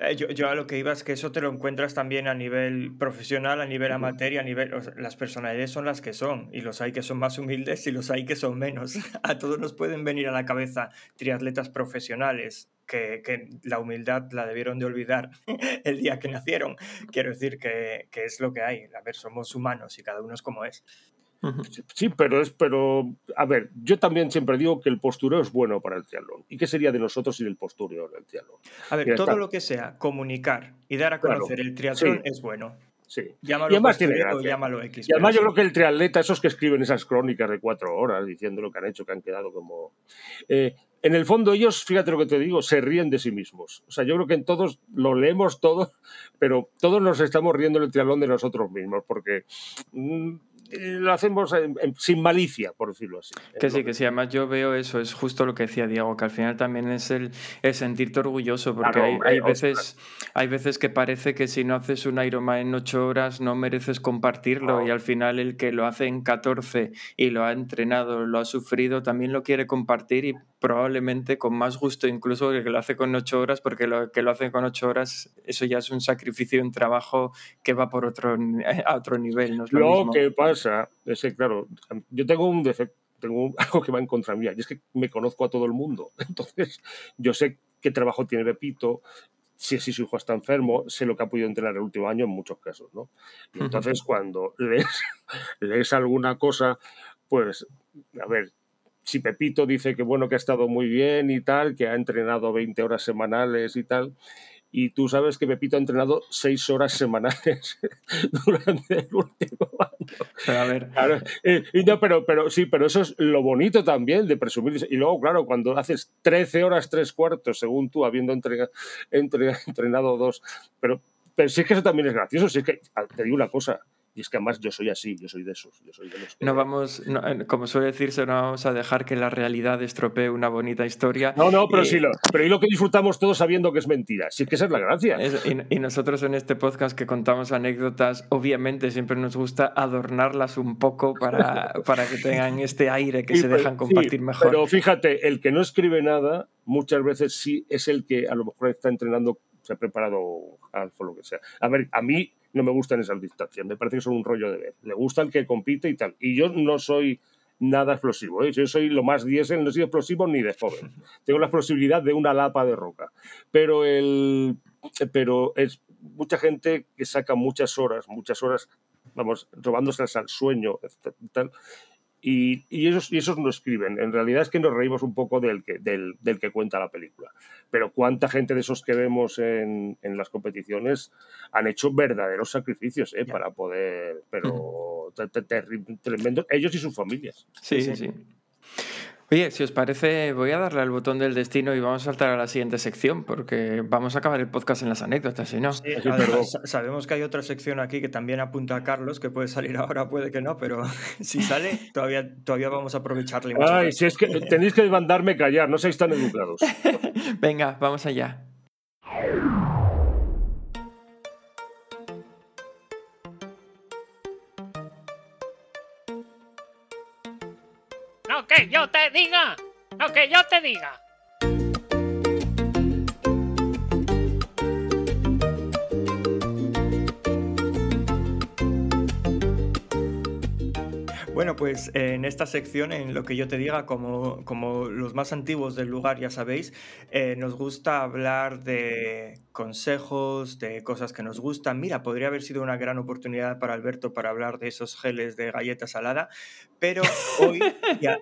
Eh, yo, yo, a lo que iba es que eso te lo encuentras también a nivel profesional, a nivel amateur, a nivel... las personalidades son las que son, y los hay que son más humildes y los hay que son menos. <laughs> A todos nos pueden venir a la cabeza triatletas profesionales que, que la humildad la debieron de olvidar <laughs> el día que nacieron. Quiero decir que, que es lo que hay. A ver, somos humanos y cada uno es como es. Sí, pero es, pero a ver, yo también siempre digo que el postureo es bueno para el triatlón. ¿Y qué sería de nosotros sin el postureo del triatlón? A ver, todo lo que sea comunicar y dar a conocer el triatlón es bueno. Sí. Llámalo y además tiene llámalo X. Y además yo creo que el triatleta, esos que escriben esas crónicas de cuatro horas diciendo lo que han hecho, que han quedado como... Eh, en el fondo ellos, fíjate lo que te digo, se ríen de sí mismos. O sea, yo creo que en todos lo leemos todo, pero todos nos estamos riendo en el triatlón de nosotros mismos, porque mm, lo hacemos sin malicia, por decirlo así. Que sí, que sí, además yo veo eso, es justo lo que decía Diego, que al final también es el, sentirte orgulloso, porque hay, veces, hay veces que parece que si no haces un Ironman en ocho horas no mereces compartirlo y al final el que lo hace en 14 y lo ha entrenado, lo ha sufrido, también lo quiere compartir y probablemente con más gusto incluso que, lo hace con ocho horas, porque lo que lo hace con ocho horas, eso ya es un sacrificio, un trabajo que va por otro, a otro nivel. No es lo, que pasa es que, claro, yo tengo un defecto tengo <laughs> algo que va en contra mía, y es que me conozco a todo el mundo. <laughs> Entonces, yo sé qué trabajo tiene Pepito, si, si su hijo está enfermo, sé lo que ha podido entrenar el último año en muchos casos, ¿no? Y <laughs> entonces, cuando lees, lees alguna cosa, pues, a ver, si Pepito dice que bueno, que ha estado muy bien y tal, que ha entrenado 20 horas semanales y tal, y tú sabes que Pepito ha entrenado 6 horas semanales <laughs> durante el último año. a ver. Eh, y no, pero, pero sí, pero eso es lo bonito también de presumir. Y luego, claro, cuando haces 13 horas, 3 cuartos, según tú, habiendo <laughs> entrenado dos, pero, pero sí es que eso también es gracioso. Sí es que, te digo una cosa, y es que además yo soy así, yo soy de esos. Yo soy de los No vamos, como suele decirse, no vamos a dejar que la realidad estropee una bonita historia. No, no, pero sí, lo, pero y lo que disfrutamos todos sabiendo que es mentira. Sí, es que esa es la gracia. y, nosotros en este podcast que contamos anécdotas, obviamente siempre nos gusta adornarlas un poco para, <laughs> para que tengan este aire que se pues, dejan compartir mejor. Pero fíjate, el que no escribe nada, muchas veces sí es el que a lo mejor está entrenando se ha preparado algo, lo que sea. A ver, a mí no me gustan esas distancias, me parece que son un rollo de ver. Le gusta el que compite y tal. Y yo no soy nada explosivo, ¿eh? yo soy lo más diésel, no soy explosivo ni de joven. <laughs> Tengo la explosividad de una lapa de roca. Pero el pero es mucha gente que saca muchas horas, muchas horas, vamos, robándoselas al sueño, tal, y, y, esos, y esos no escriben. En realidad es que nos reímos un poco del que, del, del que cuenta la película. Pero cuánta gente de esos que vemos en, en las competiciones han hecho verdaderos sacrificios ¿eh? para poder, pero <laughs> tremendo, ellos y sus familias. Sí, sí, sí. Oye, si os parece, voy a darle al botón del destino y vamos a saltar a la siguiente sección, porque vamos a acabar el podcast en las anécdotas, si no. Sí, sabemos que hay otra sección aquí que también apunta a Carlos, que puede salir ahora, puede que no, pero <laughs> si sale, todavía, todavía vamos a aprovecharle. Ay, si es que tenéis que mandarme callar, no seáis tan educados. <laughs> Venga, vamos allá. Yo te diga. Lo que yo te diga. Bueno, pues en esta sección, en lo que yo te diga, como, como los más antiguos del lugar ya sabéis, eh, nos gusta hablar de consejos, de cosas que nos gustan. Mira, podría haber sido una gran oportunidad para Alberto para hablar de esos geles de galleta salada, pero hoy,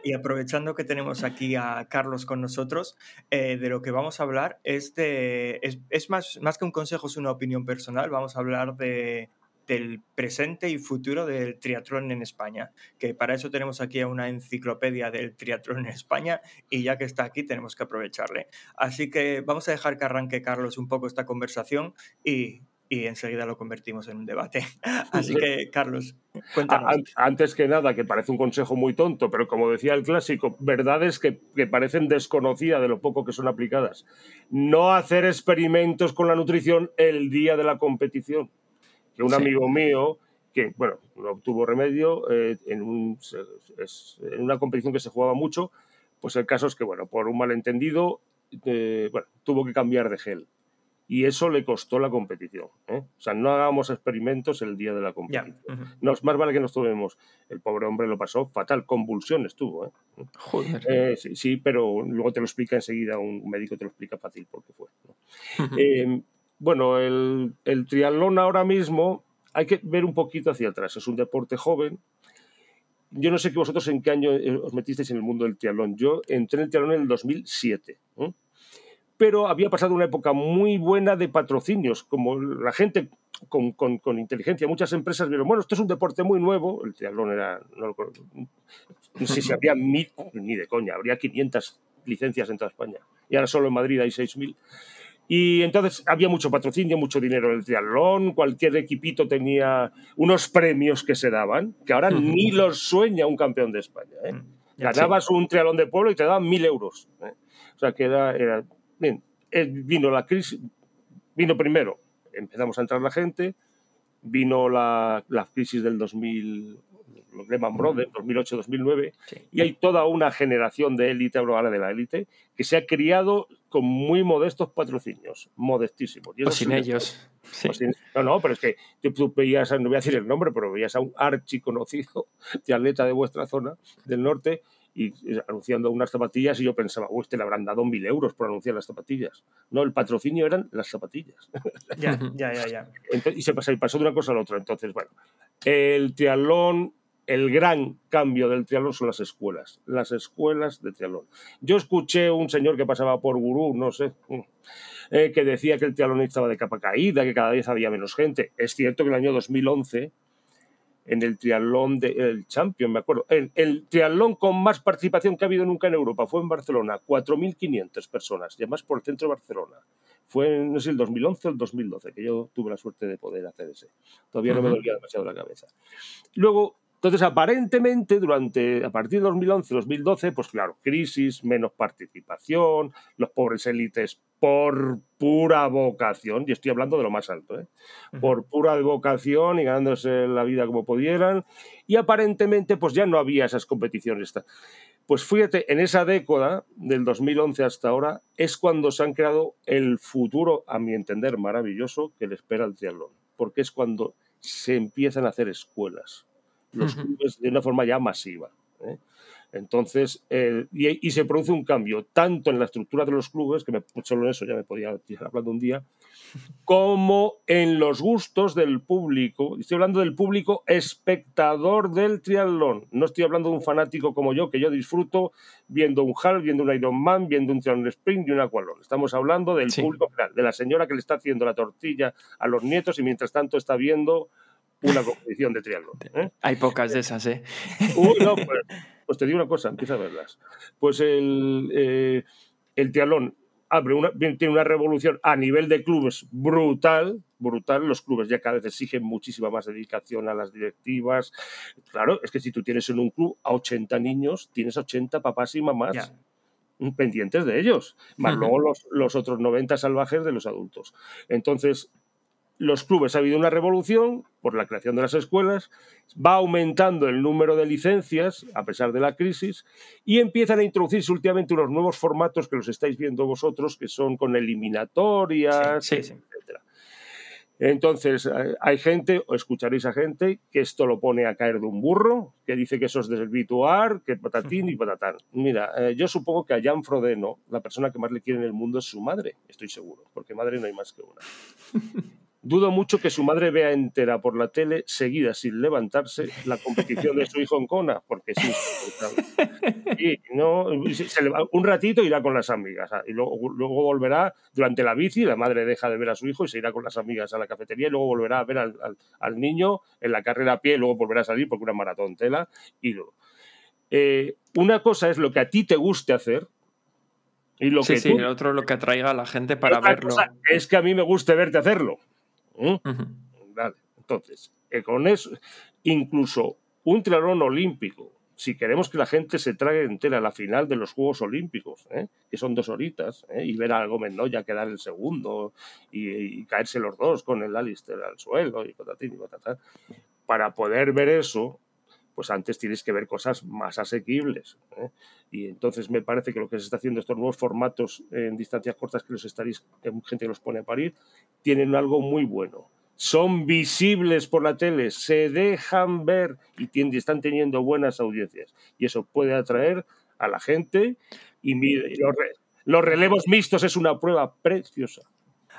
y, aprovechando que tenemos aquí a Carlos con nosotros, eh, de lo que vamos a hablar es de, es, es más, más que un consejo, es una opinión personal, vamos a hablar de del presente y futuro del triatlón en España, que para eso tenemos aquí una enciclopedia del triatlón en España y ya que está aquí tenemos que aprovecharle. Así que vamos a dejar que arranque Carlos un poco esta conversación y, y enseguida lo convertimos en un debate. <laughs> Así que, Carlos, cuéntanos. Antes que nada, que parece un consejo muy tonto, pero como decía el clásico, verdades que, que, parecen desconocidas de lo poco que son aplicadas. No hacer experimentos con la nutrición el día de la competición que un amigo mío, que, bueno, no obtuvo remedio eh, en, un, en, una competición que se jugaba mucho, pues el caso es que, bueno, por un malentendido, eh, bueno, tuvo que cambiar de gel. Y eso le costó la competición. ¿eh? O sea, no hagamos experimentos el día de la competición. no, es más vale que nos tomemos. El pobre hombre lo pasó fatal, convulsiones tuvo. Joder. Sí, sí, pero luego te lo explica enseguida, un médico te lo explica fácil por qué fue bueno, el, el triatlón ahora mismo hay que ver un poquito hacia atrás. Es un deporte joven. Yo no sé que vosotros en qué año eh, os metisteis en el mundo del triatlón. Yo entré en el triatlón en el 2007. ¿eh? Pero había pasado una época muy buena de patrocinios, como la gente con, inteligencia, muchas empresas vieron, bueno, esto es un deporte muy nuevo, el triatlón era, no, no sé si había mil, ni de coña, habría 500 licencias en toda España, y ahora solo en Madrid hay 6.000. Y entonces había mucho patrocinio, mucho dinero en el triatlón, cualquier equipito tenía unos premios que se daban, que ahora ni los sueña un campeón de España. ¿eh? Mm, Ganabas un triatlón de pueblo y te daban mil euros. ¿eh? O sea que era, era... Bien, eh, vino la crisis, vino primero, empezamos a entrar la gente, vino la, la crisis del 2000, los Lehman Brothers, 2008-2009, y hay toda una generación de élite, ahora de la élite, que se ha criado con muy modestos patrocinios, modestísimos. o sin ellos. no, no, pero es que tú veías, no voy a decir el nombre, pero veías a un archi conocido de atleta de vuestra zona, del norte, y anunciando unas zapatillas y yo pensaba, uy, este le habrán dado mil euros por anunciar las zapatillas. No, el patrocinio eran las zapatillas. Ya, ya, ya, ya. y se pasó, y pasó de una cosa a la otra. Entonces, bueno, el triatlón el gran cambio del triatlón son las escuelas, las escuelas de triatlón. Yo escuché un señor que pasaba por gurú, no sé, eh, que decía que el triatlón estaba de capa caída, que cada vez había menos gente. Es cierto que en el año 2011, en el triatlón del Champion, me acuerdo, el, el, triatlón con más participación que ha habido nunca en Europa fue en Barcelona, 4.500 personas, y además por el centro de Barcelona. Fue, no sé, el 2011 o el 2012, que yo tuve la suerte de poder hacer ese. Todavía no me dolía demasiado la cabeza. Luego, entonces, aparentemente, durante, a partir de 2011-2012, pues claro, crisis, menos participación, los pobres élites por pura vocación, y estoy hablando de lo más alto, ¿eh? por pura vocación y ganándose la vida como pudieran, y aparentemente pues ya no había esas competiciones. Pues fíjate, en esa década, del 2011 hasta ahora, es cuando se han creado el futuro, a mi entender, maravilloso que le espera al triatlón, porque es cuando se empiezan a hacer escuelas los clubes de una forma ya masiva. ¿eh? Entonces, eh, y, y, se produce un cambio tanto en la estructura de los clubes, que me, solo en eso ya me podía tirar hablando un día, como en los gustos del público. Estoy hablando del público espectador del triatlón. No estoy hablando de un fanático como yo, que yo disfruto viendo un half, viendo un Ironman, viendo un triatlón sprint y un aqualón. Estamos hablando del Sí. público general, de la señora que le está haciendo la tortilla a los nietos y mientras tanto está viendo una competición de triatlón. ¿eh? Hay pocas de esas, ¿eh? Uy, no, pues, pues te digo una cosa, empieza a verlas. Pues el, eh, el triatlón abre una, tiene una revolución a nivel de clubes brutal, brutal. Los clubes ya cada vez exigen muchísima más dedicación a las directivas. Claro, es que si tú tienes en un club a 80 niños, tienes 80 papás y mamás Ya. pendientes de ellos, más luego los, los otros 90 salvajes de los adultos. Entonces, los clubes ha habido una revolución por la creación de las escuelas, va aumentando el número de licencias a pesar de la crisis y empiezan a introducirse últimamente unos nuevos formatos que los estáis viendo vosotros, que son con eliminatorias, Sí, sí. etcétera. Entonces, eh, hay gente, o escucharéis a gente, que esto lo pone a caer de un burro, que dice que eso es desvirtuar, que patatín y patatán. Mira, eh, yo supongo que a Jan Frodeno, la persona que más le quiere en el mundo es su madre, estoy seguro, porque madre no hay más que una. <laughs> Dudo mucho que su madre vea entera por la tele, seguida sin levantarse, la competición de su hijo en Kona, porque sí. <laughs> Y no, se- se le va- un ratito irá con las amigas ah, y luego, luego volverá durante la bici, la madre deja de ver a su hijo y se irá con las amigas a la cafetería y luego volverá a ver al, al- al niño en la carrera a pie y luego volverá a salir porque una maratón tela y luego. Eh, una cosa es lo que a ti te guste hacer y lo Sí, que sí, tú- el otro lo que atraiga a la gente para verlo. es que a mí me guste verte hacerlo. ¿Mm? Entonces, eh, con eso, incluso un triatlón olímpico, si queremos que la gente se trague entera la final de los Juegos Olímpicos, ¿eh? que son dos horitas, ¿eh? y ver a Gómez Noya quedar el segundo y, y caerse los dos con el Alistair al suelo y patatín y patatán, para poder ver eso, pues antes tienes que ver cosas más asequibles. ¿eh? Y entonces me parece que lo que se está haciendo estos nuevos formatos en distancias cortas que los estaréis, que gente los pone a parir, tienen algo muy bueno. Son visibles por la tele, se dejan ver y tien- y están teniendo buenas audiencias. Y eso puede atraer a la gente. Y mire, los, los relevos mixtos es una prueba preciosa.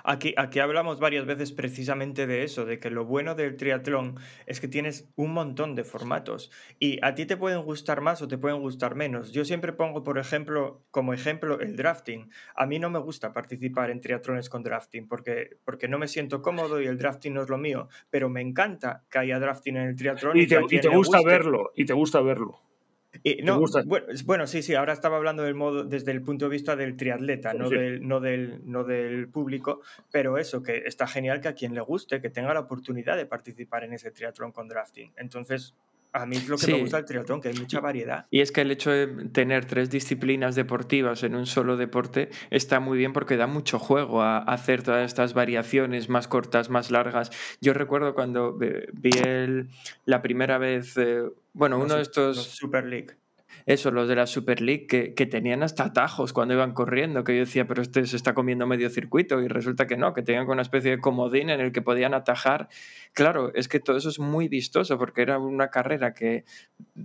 Aquí, aquí hablamos varias veces precisamente de eso, de que lo bueno del triatlón es que tienes un montón de formatos y a ti te pueden gustar más o te pueden gustar menos. Yo siempre pongo, por ejemplo, como ejemplo el drafting. A mí no me gusta participar en triatlones con drafting porque, porque no me siento cómodo y el drafting no es lo mío, pero me encanta que haya drafting en el triatlón. Y te, y te gusta guste- verlo, y te gusta verlo. Y no, bueno, sí, sí, ahora estaba hablando del modo desde el punto de vista del triatleta, Sí, no, sí. Del, no, del, no del público, pero eso, que está genial que a quien le guste, que tenga la oportunidad de participar en ese triatlón con drafting. Entonces, a mí es lo que Sí. me gusta del triatlón, que hay mucha variedad. Y es que el hecho de tener tres disciplinas deportivas en un solo deporte está muy bien porque da mucho juego a hacer todas estas variaciones más cortas, más largas. Yo recuerdo cuando eh, vi el- la primera vez, eh, bueno, Los uno de su- los estos, Super League. eso, los de la Super League, que, que tenían hasta atajos cuando iban corriendo, que yo decía, pero este se está comiendo medio circuito y resulta que no, que tenían una especie de comodín en el que podían atajar. Claro, es que todo eso es muy vistoso porque era una carrera que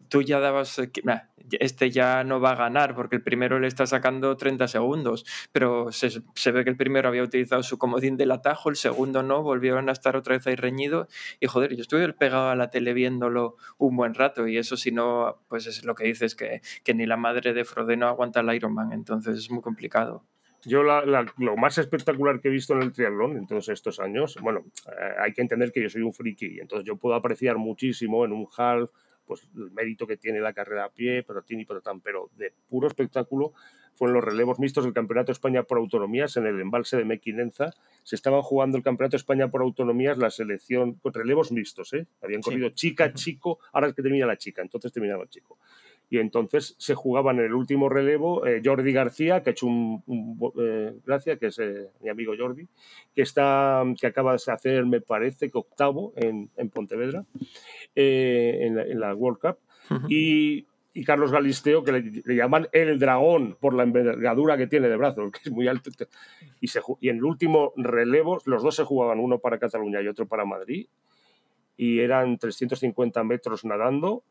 tú ya dabas, eh, que, "Nah, este ya no va a ganar porque el primero le está sacando 30 segundos, pero se, se ve que el primero había utilizado su comodín del atajo, el segundo no, volvieron a estar otra vez ahí reñido y joder, yo estuve pegado a la tele viéndolo un buen rato y eso si no, pues es lo que dices, que, que ni la madre de Frodeno aguanta el Ironman, entonces es muy complicado. Yo la- la- lo más espectacular que he visto en el triatlón en todos estos años, bueno, eh, hay que entender que yo soy un friki entonces yo puedo apreciar muchísimo en un half pues el mérito que tiene la carrera a pie, y patatán, pero de puro espectáculo fueron los relevos mixtos del Campeonato de España por autonomías en el embalse de Mequinenza. Se estaban jugando el Campeonato de España por autonomías, la selección con relevos mixtos, ¿eh? Habían Sí. corrido chica, chico, ahora es que termina la chica, entonces terminaba el chico y entonces se jugaban en el último relevo eh, Jordi García, que ha hecho un, un eh, gracia, que es eh, mi amigo Jordi, que está que acaba de hacer, me parece que octavo en, en Pontevedra, eh, en, la, en la World Cup, y, y Carlos Galisteo, que le, le llaman el dragón por la envergadura que tiene de brazos, <laughs> que es muy alto. Y, se, y en el último relevo, los dos se jugaban, uno para Cataluña y otro para Madrid, y eran 350 metros nadando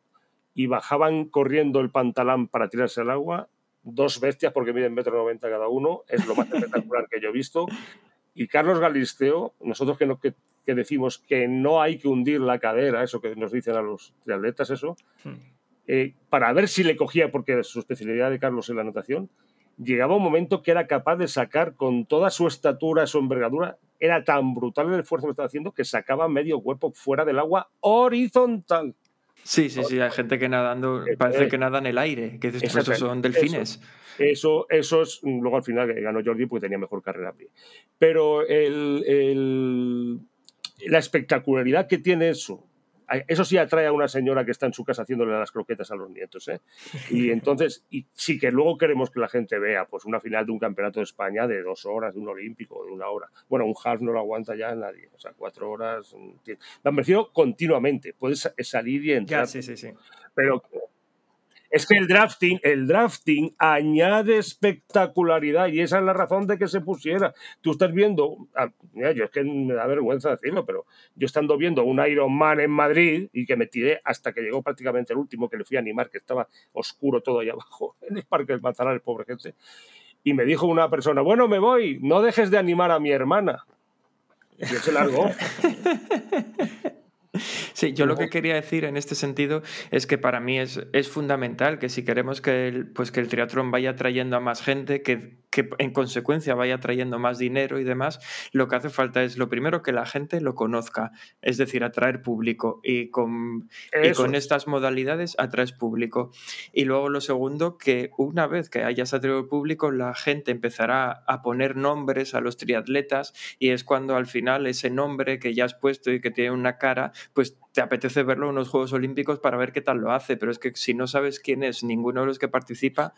y bajaban corriendo el pantalán para tirarse al agua. Dos bestias, porque miden metro noventa cada uno, es lo más espectacular que yo he visto. Y Carlos Galisteo, nosotros que, no, que, que decimos que no hay que hundir la cadera, eso que nos dicen a los triatletas, eso, Hmm. eh, para ver si le cogía, porque su especialidad de Carlos en la natación, llegaba un momento que era capaz de sacar con toda su estatura, su envergadura, era tan brutal el esfuerzo que estaba haciendo que sacaba medio cuerpo fuera del agua horizontal. Sí, sí, sí, hay gente que nadando, parece que nada en el aire, que eso son eso. delfines. Eso, eso es, luego al final ganó Jordi porque tenía mejor carrera a pie. Pero el, el- la espectacularidad que tiene eso, eso sí atrae a una señora que está en su casa haciéndole las croquetas a los nietos. ¿eh? Y <laughs> entonces, y sí que luego queremos que la gente vea pues una final de un campeonato de España de dos horas, de un olímpico, de una hora. Bueno, un half no lo aguanta ya nadie. O sea, cuatro horas. mm, Me refiero continuamente. Puedes sa- salir y entrar Ya, sí, sí, sí. pero es que el drafting, el drafting añade espectacularidad y esa es la razón de que se pusiera. Tú estás viendo, ah, yo es que me da vergüenza decirlo, pero yo estando viendo un Iron Man en Madrid y que me tiré hasta que llegó prácticamente el último que le fui a animar, que estaba oscuro todo ahí abajo <laughs> en el Parque del Manzanares, pobre gente. Y me dijo una persona, bueno, me voy, no dejes de animar a mi hermana. Y se largó. <laughs> <laughs> Sí, yo lo que quería decir en este sentido es que para mí es, es fundamental que si queremos que el, pues que el triatlón vaya trayendo a más gente, que, que en consecuencia vaya trayendo más dinero y demás, lo que hace falta es lo primero que la gente lo conozca, es decir, atraer público y con, y con es. estas modalidades atraes público. Y luego lo segundo, que una vez que hayas atraído público, la gente empezará a poner nombres a los triatletas y es cuando al final ese nombre que ya has puesto y que tiene una cara, pues te apetece verlo en los Juegos Olímpicos para ver qué tal lo hace. Pero es que si no sabes quién es ninguno de los que participa,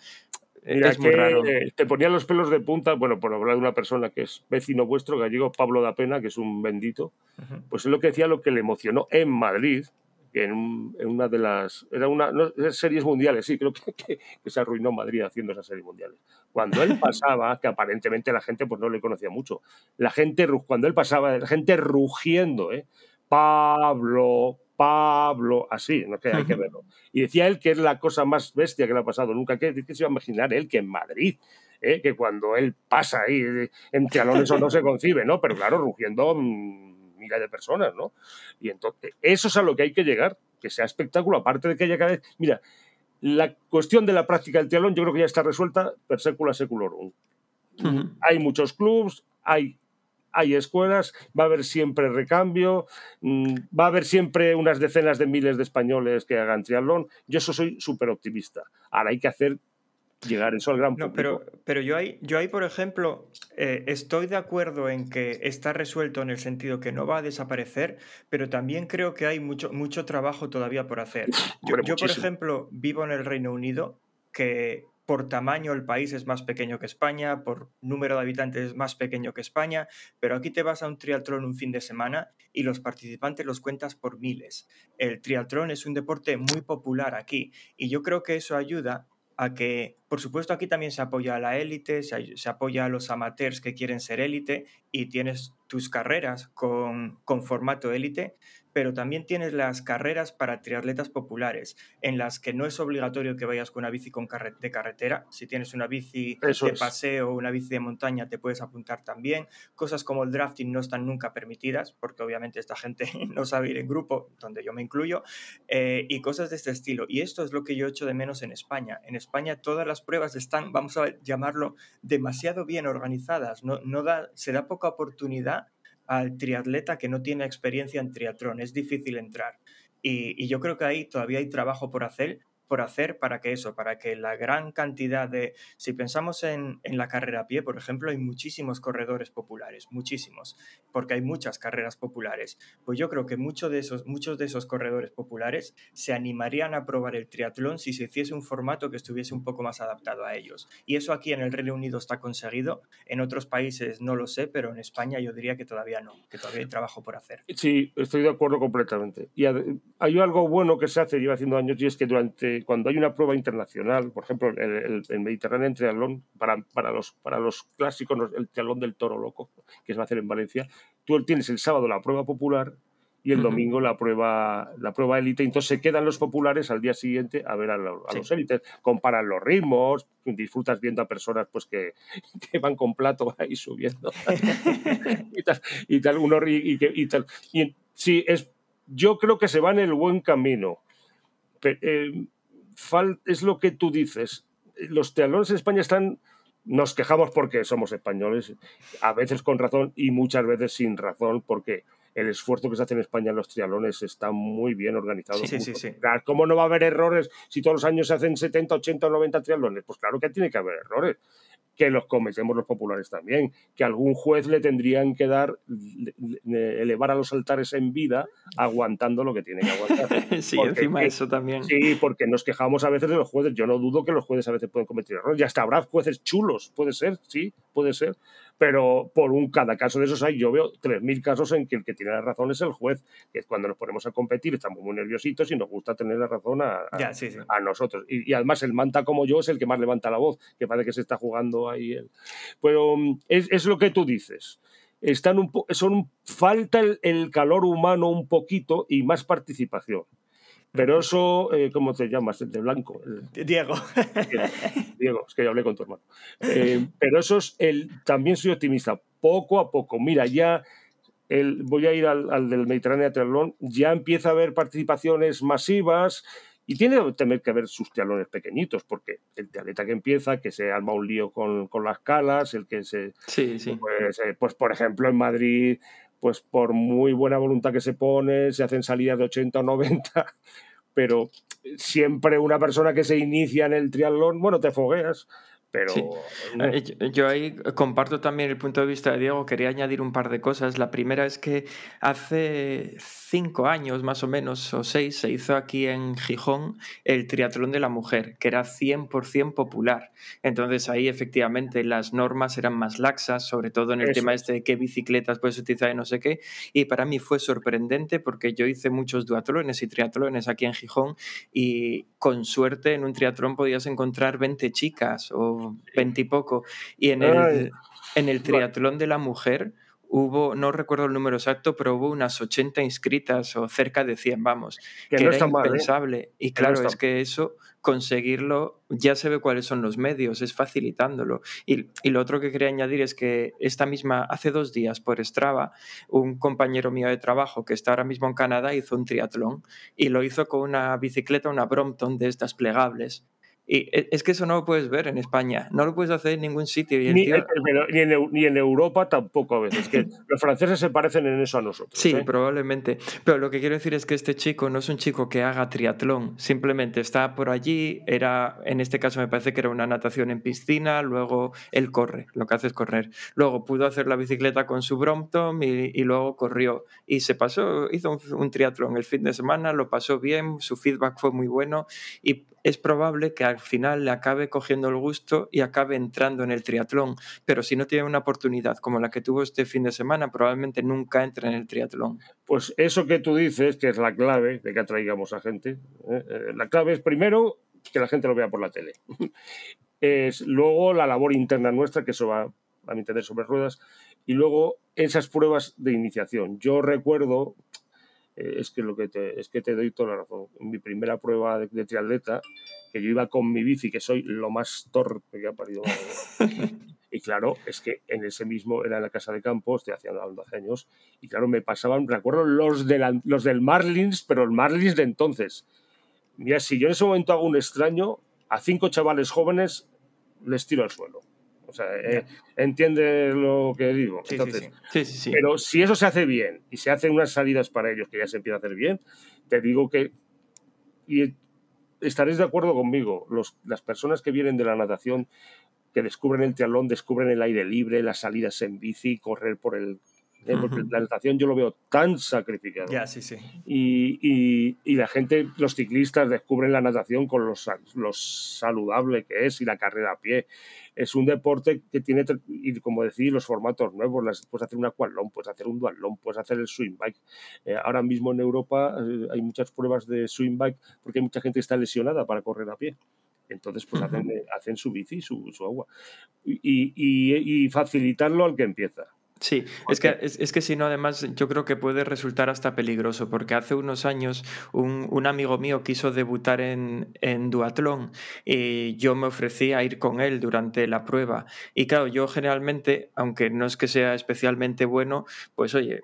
Mira es muy que, raro. eh, te ponía los pelos de punta, bueno, por hablar de una persona que es vecino vuestro, gallego, Pablo da Pena, que es un bendito, pues es lo que decía lo que le emocionó en Madrid, que en, un- en una de las, era una, no, series mundiales, sí, creo que, <laughs> que- que se arruinó Madrid haciendo esas series mundiales. Cuando él pasaba, que aparentemente la gente pues no le conocía mucho, la gente, cuando él pasaba, la gente rugiendo, ¿eh? Pablo, Pablo, así, no que hay que verlo. Y decía él que es la cosa más bestia que le ha pasado nunca. ¿Qué, qué se iba a imaginar él que en Madrid, eh, que cuando él pasa ahí eh, en triatlón eso no se concibe, ¿no? Pero claro, rugiendo mm, miles de personas, ¿no? Y entonces, eso es a lo que hay que llegar, que sea espectáculo, aparte de que haya cada vez... Mira, la cuestión de la práctica del triatlón yo creo que ya está resuelta per secula seculorum. Hay muchos clubs, hay, hay escuelas, va a haber siempre recambio, mm, va a haber siempre unas decenas de miles de españoles que hagan triatlón. Yo eso soy súper optimista. Ahora hay que hacer llegar eso al gran No, público. pero, pero yo ahí, yo ahí, por ejemplo, eh, estoy de acuerdo en que está resuelto en el sentido que no va a desaparecer, pero también creo que hay mucho, mucho trabajo todavía por hacer. Yo, Hombre, yo, por ejemplo, vivo en el Reino Unido, que por tamaño el país es más pequeño que España, por número de habitantes es más pequeño que España, pero aquí te vas a un triatlón un fin de semana y los participantes los cuentas por miles. El triatlón es un deporte muy popular aquí y yo creo que eso ayuda a que, por supuesto, aquí también se apoya a la élite, se, se apoya a los amateurs que quieren ser élite y tienes tus carreras con, con formato élite, pero también tienes las carreras para triatletas populares, en las que no es obligatorio que vayas con una bici con carre- de carretera. Si tienes una bici Eso de es. paseo o una bici de montaña, te puedes apuntar también. Cosas como el drafting no están nunca permitidas, porque obviamente esta gente <laughs> no sabe ir en grupo, donde yo me incluyo, eh, y cosas de este estilo. Y esto es lo que yo echo de menos en España. En España todas las pruebas están, vamos a llamarlo, demasiado bien organizadas. No, no da, se da poca oportunidad al triatleta que no tiene experiencia en triatlón. Es difícil entrar. Y, y yo creo que ahí todavía hay trabajo por hacer, por hacer para que eso, para que la gran cantidad de... Si pensamos en, en la carrera a pie, por ejemplo, hay muchísimos corredores populares, muchísimos, porque hay muchas carreras populares. Pues yo creo que mucho de esos, muchos de esos corredores populares se animarían a probar el triatlón si se hiciese un formato que estuviese un poco más adaptado a ellos. Y eso aquí en el Reino Unido está conseguido, en otros países no lo sé, pero en España yo diría que todavía no, que todavía hay trabajo por hacer. Sí, estoy de acuerdo completamente. Y hay algo bueno que se hace, lleva haciendo años, y es que durante cuando hay una prueba internacional, por ejemplo, el, el, el Mediterráneo en triatlón, para, para, los, para los clásicos, el triatlón del toro loco, que se va a hacer en Valencia, tú tienes el sábado la prueba popular y el domingo la prueba la prueba élite. Entonces se quedan los populares al día siguiente a ver a, lo- a Sí. los élites, comparan los ritmos, disfrutas viendo a personas pues que, <laughs> que van con plato <laughs> ahí subiendo <laughs> y tal, y tal, uno y, y tal. Y sí, es, yo creo que se va en el buen camino. Eh, es lo que tú dices. Los triatlones en España están. Nos quejamos porque somos españoles, a veces con razón y muchas veces sin razón, porque el esfuerzo que se hace en España en los triatlones está muy bien organizado. Sí, sí, sí, ¿Cómo no va a haber errores si todos los años se hacen 70, 80 o 90 triatlones? Pues claro que tiene que haber errores, que los cometemos los populares también, que algún juez le tendrían que dar, le- le- elevar a los altares en vida aguantando lo que tiene que aguantar. <laughs> Sí, Porque encima eso también. Sí, porque nos quejamos a veces de los jueces. Yo no dudo que los jueces a veces pueden cometer errores. Y hasta habrá jueces chulos, puede ser, sí, puede ser. Pero por un cada caso de esos hay, yo veo 3.000 casos en que el que tiene la razón es el juez, que es cuando nos ponemos a competir, estamos muy nerviositos y nos gusta tener la razón a, a- Ya, sí, sí. a nosotros. Y, y además el manta como yo es el que más levanta la voz, que parece que se está jugando ahí. El... Pero mm, es, es lo que tú dices. Están un po- son, falta el, el calor humano un poquito y más participación. Pero eso, eh, ¿cómo te llamas? El de blanco. el- <laughs> Diego. <laughs> Diego, es que ya hablé con tu hermano. Eh, pero eso es el. También soy optimista. Poco a poco. Mira, ya. El, voy a ir al, al del Mediterráneo Triatlón. Ya empieza a haber participaciones masivas. Y tiene que tener que haber sus triatlones pequeñitos, porque el triatleta que empieza, que se arma un lío con, con las calas, el que se. Sí, sí. Pues, eh, pues, por ejemplo, en Madrid, pues por muy buena voluntad que se pone, se hacen salidas de 80 o 90, pero siempre una persona que se inicia en el triatlón, bueno, te fogueas, pero... Sí. Eh, Yo, ahí comparto también el punto de vista de Diego. Quería añadir un par de cosas. La primera es que hace cinco años más o menos, o seis, se hizo aquí en Gijón el triatlón de la mujer, que era 100% popular. Entonces ahí efectivamente las normas eran más laxas, sobre todo en el Eso tema es. este de qué bicicletas puedes utilizar y no sé qué. Y para mí fue sorprendente porque yo hice muchos duatlones y triatlones aquí en Gijón y con suerte en un triatlón podías encontrar 20 chicas o 20 y poco. Y en el, en el triatlón de la mujer hubo, no recuerdo el número exacto, pero hubo unas 80 inscritas o cerca de 100, vamos, Que que no era mal, ¿eh? impensable. Y Que no claro, es que eso, conseguirlo, ya se ve cuáles son los medios, es facilitándolo. Y, y lo otro que quería añadir es que esta misma, hace dos días por Strava, un compañero mío de trabajo que está ahora mismo en Canadá hizo un triatlón y lo hizo con una bicicleta, una Brompton de estas plegables. Y e- es que eso no lo puedes ver en España, no lo puedes hacer en ningún sitio. Y el Ni, tío- eh, ni en, Eu- ni en Europa tampoco a veces. Que <laughs> los franceses se parecen en eso a nosotros. Sí, ¿eh? probablemente. Pero lo que quiero decir es que este chico no es un chico que haga triatlón, simplemente está por allí, era, en este caso me parece que era una natación en piscina, luego él corre, lo que hace es correr. Luego pudo hacer la bicicleta con su Brompton y, y luego corrió. Y se pasó, hizo un, un triatlón el fin de semana, lo pasó bien, su feedback fue muy bueno y es probable que al final le acabe cogiendo el gusto y acabe entrando en el triatlón. Pero si no tiene una oportunidad como la que tuvo este fin de semana, probablemente nunca entre en el triatlón. Pues eso que tú dices, que es la clave de que atraigamos a gente, ¿eh? Eh, la clave es primero que la gente lo vea por la tele. <laughs> es luego la labor interna nuestra, que eso va a mi entender sobre ruedas, y luego esas pruebas de iniciación. Yo recuerdo, eh, es que lo que te, es que te doy toda la razón, en mi primera prueba de, de triatleta, que yo iba con mi bici, que soy lo más torpe que ha parido. <laughs> Y claro, es que en ese mismo, era en la casa de campo, estoy haciendo hace años, y claro, me pasaban, recuerdo los, de la- los del Marlins, pero el Marlins de entonces. Mira, si yo en ese momento hago un extraño, a cinco chavales jóvenes les tiro al suelo. O sea, eh, entiende lo que digo. Sí, Entonces, sí. Pero si eso se hace bien y se hacen unas salidas para ellos que ya se empieza a hacer bien, te digo que. Y estaréis de acuerdo conmigo, los, las personas que vienen de la natación, que descubren el triatlón, descubren el aire libre, las salidas en bici, correr por el. Eh, porque Ujú. la natación yo lo veo tan sacrificado. Ya, sí, sí. Y, y- y la gente, los ciclistas descubren la natación con lo, lo saludable que es y la carrera a pie. Es un deporte que tiene, y como decís, los formatos nuevos. Las, puedes hacer un aqualón, puedes hacer un dualón, puedes hacer el swing bike. Eh, ahora mismo en Europa eh, hay muchas pruebas de swing bike porque hay mucha gente que está lesionada para correr a pie. Entonces, pues hacen, hacen su bici, su, su agua. Y, y- y facilitarlo al que empieza. Sí, es que, es, es que si no, además, yo creo que puede resultar hasta peligroso, porque hace unos años un, un amigo mío quiso debutar en, en duatlón y yo me ofrecí a ir con él durante la prueba. Y claro, yo generalmente, aunque no es que sea especialmente bueno, pues oye,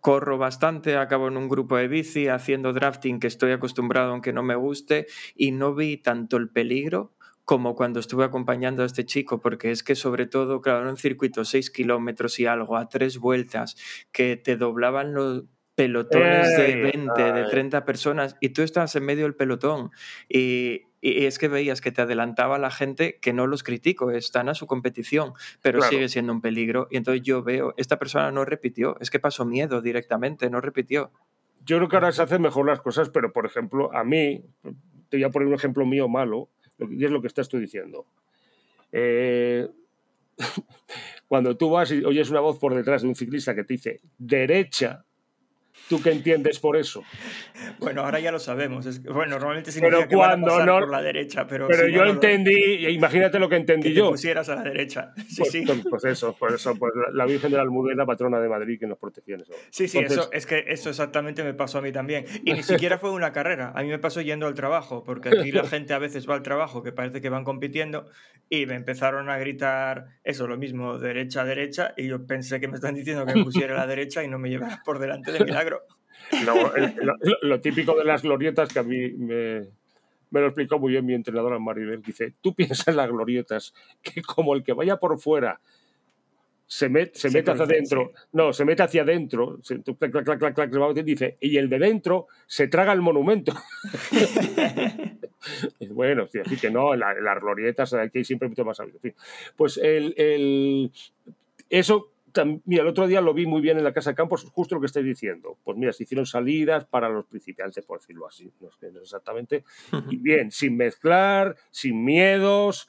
corro bastante, acabo en un grupo de bici haciendo drafting que estoy acostumbrado aunque no me guste y no vi tanto el peligro como cuando estuve acompañando a este chico, porque es que sobre todo, claro, en un circuito 6 kilómetros y algo, a tres vueltas, que te doblaban los pelotones de Ey, 20, de ay. 30 personas, y tú estabas en medio del pelotón, y, y es que veías que te adelantaba la gente, que no los critico, están a su competición, pero Claro. sigue siendo un peligro, y entonces yo veo, esta persona no repitió, es que pasó miedo directamente, no repitió. Yo creo que ahora se hacen mejor las cosas, pero por ejemplo, a mí, te voy a poner un ejemplo mío malo, y es lo que estás tú diciendo. Eh, <laughs> cuando tú vas y oyes una voz por detrás de un ciclista que te dice derecha, ¿tú qué entiendes por eso? Bueno, ahora ya lo sabemos. Es que- bueno, normalmente Pero significa que van a cuando pasar no- por la derecha, pero, Pero si yo no entendí, imagínate lo que que entendí te yo. pusieras a la derecha. <laughs> Sí, Pues, sí. pues eso, pues eso, pues la- Virgen de la Almudena, patrona de Madrid, que nos protegió en eso. Sí, sí, Entonces- eso, es que eso exactamente me pasó a mí también. Y ni <laughs> siquiera fue una carrera, a mí me pasó yendo al trabajo, porque aquí la gente a veces va al trabajo, que parece que van compitiendo, y me empezaron a gritar eso, lo mismo, derecha, derecha, y yo pensé que me están diciendo que me pusiera a la derecha y no me llevara por delante de milagro. <laughs> No, el- lo, lo típico de las glorietas que a mí me, me lo explicó muy bien mi entrenadora Maribel. Dice, tú piensas en las glorietas que como el que vaya por fuera se, met- se Se mete hacia adentro, no, se mete hacia adentro, se, clac, clac, clac, dice, y el de dentro se traga el monumento. <laughs> <laughs> Bueno, sí, así que no, en, la- las glorietas aquí siempre mucho más sabido. Pues el, el- eso, mira, el otro día lo vi muy bien en la Casa de Campos, justo lo que estoy diciendo. Pues mira, se hicieron salidas para los principiantes, por decirlo así, no es exactamente. <laughs> Y bien, sin mezclar, sin miedos.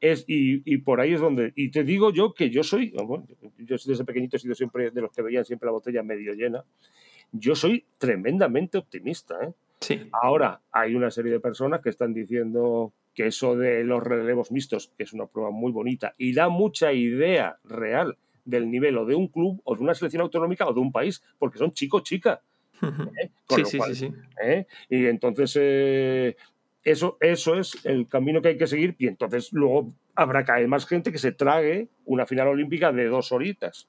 Es, y, y por ahí es donde. Y te digo yo que yo soy. bueno, yo desde pequeñito he sido siempre de los que veían siempre la botella medio llena. Yo soy tremendamente optimista. ¿eh? Sí. Ahora hay una serie de personas que están diciendo que eso de los relevos mixtos, es una prueba muy bonita y da mucha idea real del nivel o de un club o de una selección autonómica o de un país, porque son chico-chica. ¿eh? Con Sí, lo cual, sí, sí. ¿eh? Y entonces eh, eso, eso es el camino que hay que seguir y entonces luego habrá cada vez más gente que se trague una final olímpica de dos horitas.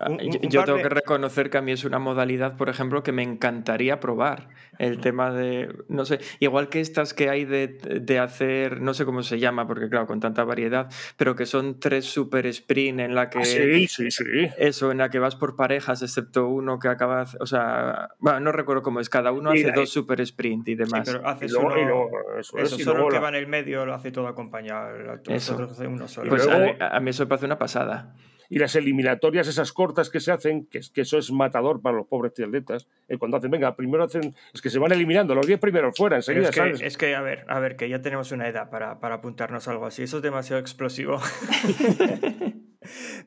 Ah, Un- un- yo un yo par tengo de- que reconocer que a mí es una modalidad, por ejemplo, que me encantaría probar. El tema de, no sé, igual que estas que hay de, de hacer, no sé cómo se llama, porque claro, con tanta variedad, pero que son tres super sprint en la que... Ah, sí, sí, sí. Eso, en la que vas por parejas, excepto uno que acaba, o sea, bueno, no recuerdo cómo es, cada uno Y hace dos super sprint y Sí, demás. pero Y haces luego, y uno- luego eso, es, Eso, y solo luego el que va en el medio lo hace todo acompañado. Eso. otros uno solo. Pues luego- a, a mí eso me parece una pasada. Y las eliminatorias esas cortas que se hacen, que, que eso es matador para los pobres triatletas, eh, cuando hacen, venga, primero hacen, es que se van eliminando, los 10 primeros fuera, enseguida, es, que, es que, a ver, a ver, que ya tenemos una edad para, para apuntarnos a algo así. Eso es demasiado explosivo. <laughs>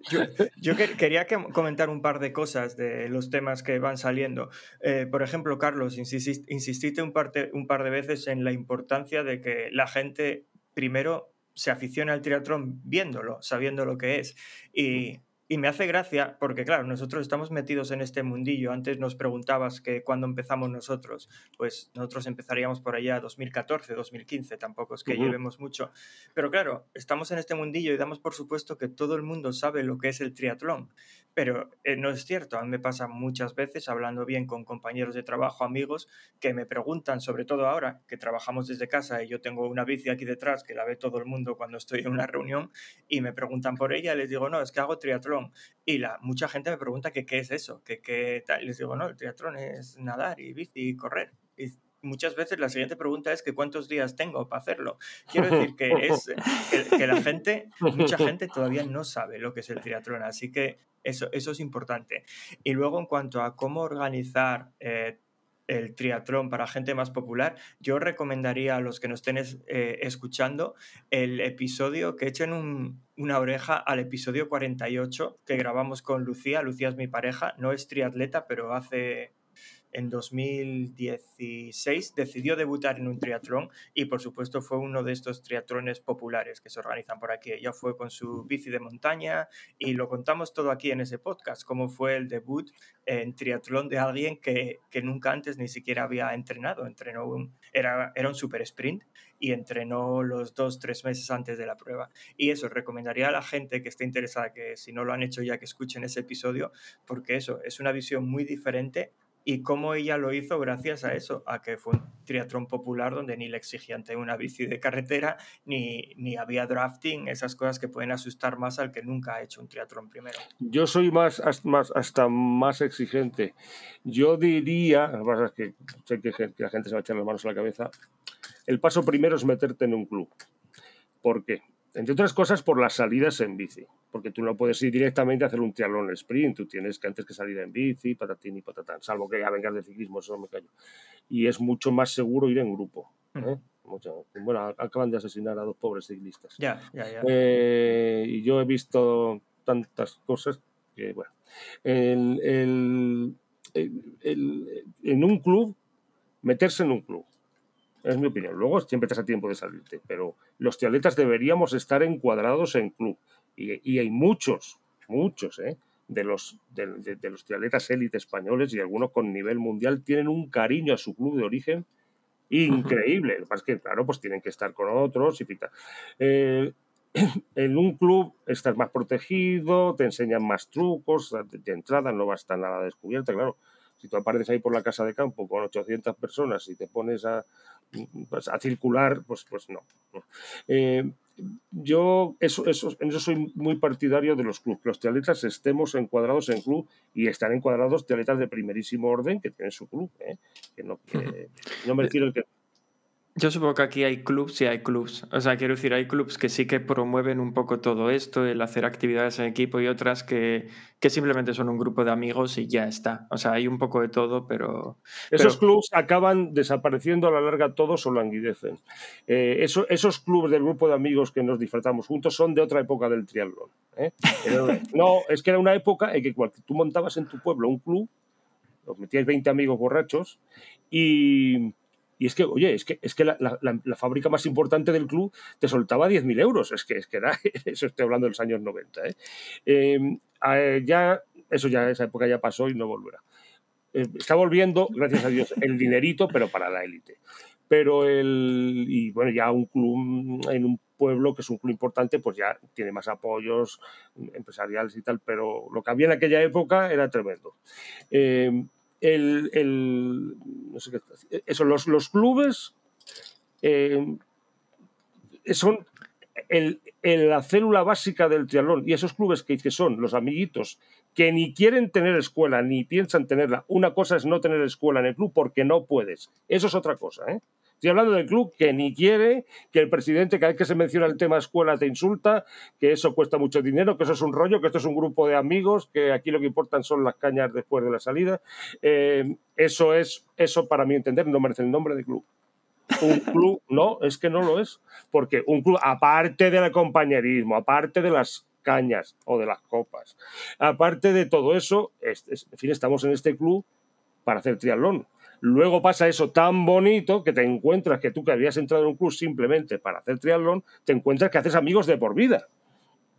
yo yo que- quería que- comentar un par de cosas de los temas que van saliendo. Eh, por ejemplo, Carlos, insististe un par, de, un par de veces en la importancia de que la gente primero se aficione al triatlón viéndolo, sabiendo lo que es. Y, y me hace gracia porque, claro, nosotros estamos metidos en este mundillo. Antes nos preguntabas que cuándo empezamos nosotros. Pues nosotros empezaríamos por allá 2014, 2015, tampoco es que llevemos mucho. Pero claro, estamos en este mundillo y damos por supuesto que todo el mundo sabe lo que es el triatlón. Pero eh, no es cierto. A mí me pasa muchas veces hablando bien con compañeros de trabajo, amigos, que me preguntan, sobre todo ahora que trabajamos desde casa y yo tengo una bici aquí detrás que la ve todo el mundo cuando estoy en una reunión y me preguntan por ella, les digo, no, es que hago triatlón. Y la, mucha gente me pregunta que qué es eso, que qué tal. Y les digo, no, el triatlón es nadar y bici y correr. Y muchas veces la siguiente pregunta es que cuántos días tengo para hacerlo. Quiero decir que es que, que la gente, mucha gente todavía no sabe lo que es el triatlón, así que eso, eso es importante. Y luego en cuanto a cómo organizar eh, el triatlón para gente más popular, yo recomendaría a los que nos estén es- eh, escuchando el episodio, que echen un- una oreja al episodio 48 que grabamos con Lucía. Lucía es mi pareja, no es triatleta, pero hace en 2016 decidió debutar en un triatlón y por supuesto fue uno de estos triatlones populares que se organizan por aquí. Ella fue con su bici de montaña y lo contamos todo aquí en ese podcast, cómo fue el debut en triatlón de alguien que, que nunca antes ni siquiera había entrenado. Entrenó un, era, era un super sprint y entrenó los dos, tres meses antes de la prueba. Y eso, recomendaría a la gente que esté interesada, que si no lo han hecho ya, que escuchen ese episodio, porque eso es una visión muy diferente y cómo ella lo hizo gracias a eso, a que fue un triatlón popular donde ni le exigían tener una bici de carretera, ni, ni había drafting, esas cosas que pueden asustar más al que nunca ha hecho un triatlón primero. Yo soy más, más hasta más exigente. Yo diría, lo que es que sé que la gente se va a echar las manos a la cabeza, el paso primero es meterte en un club. ¿Por qué? Entre otras cosas por las salidas en bici, porque tú no puedes ir directamente a hacer un triatlón sprint, tú tienes que antes que salir en bici, patatín y patatán, salvo que ya vengas de ciclismo, eso no me callo. Y es mucho más seguro ir en grupo. ¿eh? Mucho- bueno, acaban de asesinar a dos pobres ciclistas. Ya, ya, ya. Eh, y yo he visto tantas cosas que, bueno, el- el- el- el- en un club, meterse en un club, es mi opinión. Luego siempre estás a tiempo de salirte, pero los triatletas deberíamos estar encuadrados en club. Y, y hay muchos, muchos, ¿eh? De los, de, de- de los triatletas élite españoles y algunos con nivel mundial tienen un cariño a su club de origen increíble. Lo que pasa es que, claro, pues tienen que estar con otros y tal. Eh, <clears throat> en un club estás más protegido, te enseñan más trucos, de, de entrada no va a estar nada descubierta, claro. Si tú apareces ahí por la casa de campo con 800 personas y te pones a, pues, a circular, pues, pues no. Eh, yo eso, eso, en eso soy muy partidario de los clubes, que los triatletas estemos encuadrados en club y están encuadrados triatletas de primerísimo orden que tienen su club. ¿eh? Que no, que no me refiero al que Yo supongo que aquí hay clubs y hay clubs. O sea, quiero decir, hay clubs que sí que promueven un poco todo esto, el hacer actividades en equipo y otras que, que simplemente son un grupo de amigos y ya está. O sea, hay un poco de todo, pero... Esos pero- clubes acaban desapareciendo a la larga todos o languidecen. Eh, eso- esos clubes del grupo de amigos que nos disfrazamos juntos son de otra época del triatlón. ¿eh? <laughs> No, es que era una época en que tú montabas en tu pueblo un club, los metíais 20 amigos borrachos y, y es que, oye, es que, es que la, la- la- fábrica más importante del club te soltaba 10.000 euros. Es que, es que era, <laughs> eso estoy hablando de los años 90. ¿eh? Eh, ya, eso ya, esa época ya pasó y no volverá. Eh, está volviendo, gracias a Dios, el dinerito, pero para la élite. Pero el, y bueno, ya un club en un pueblo que es un club importante, pues ya tiene más apoyos empresariales y tal, pero lo que había en aquella época era tremendo. Eh, el, el- no sé qué- eso, los, los clubes eh, son el- la célula básica del triatlón y esos clubes que, que son los amiguitos que ni quieren tener escuela ni piensan tenerla. Una cosa es no tener escuela en el club porque no puedes. Eso es otra cosa. ¿eh? Estoy hablando del club que ni quiere, que el presidente cada vez que se menciona el tema escuela te insulta, que eso cuesta mucho dinero, que eso es un rollo, que esto es un grupo de amigos, que aquí lo que importan son las cañas después de la salida. Eh, eso es, eso para mi entender no merece el nombre de club. Un club, <laughs> no, es que no lo es. Porque un club, aparte del compañerismo, aparte de las cañas o de las copas, aparte de todo eso, es- es- en fin, estamos en este club para hacer triatlón. Luego pasa eso tan bonito que te encuentras que tú que habías entrado en un club simplemente para hacer triatlón, te encuentras que haces amigos de por vida.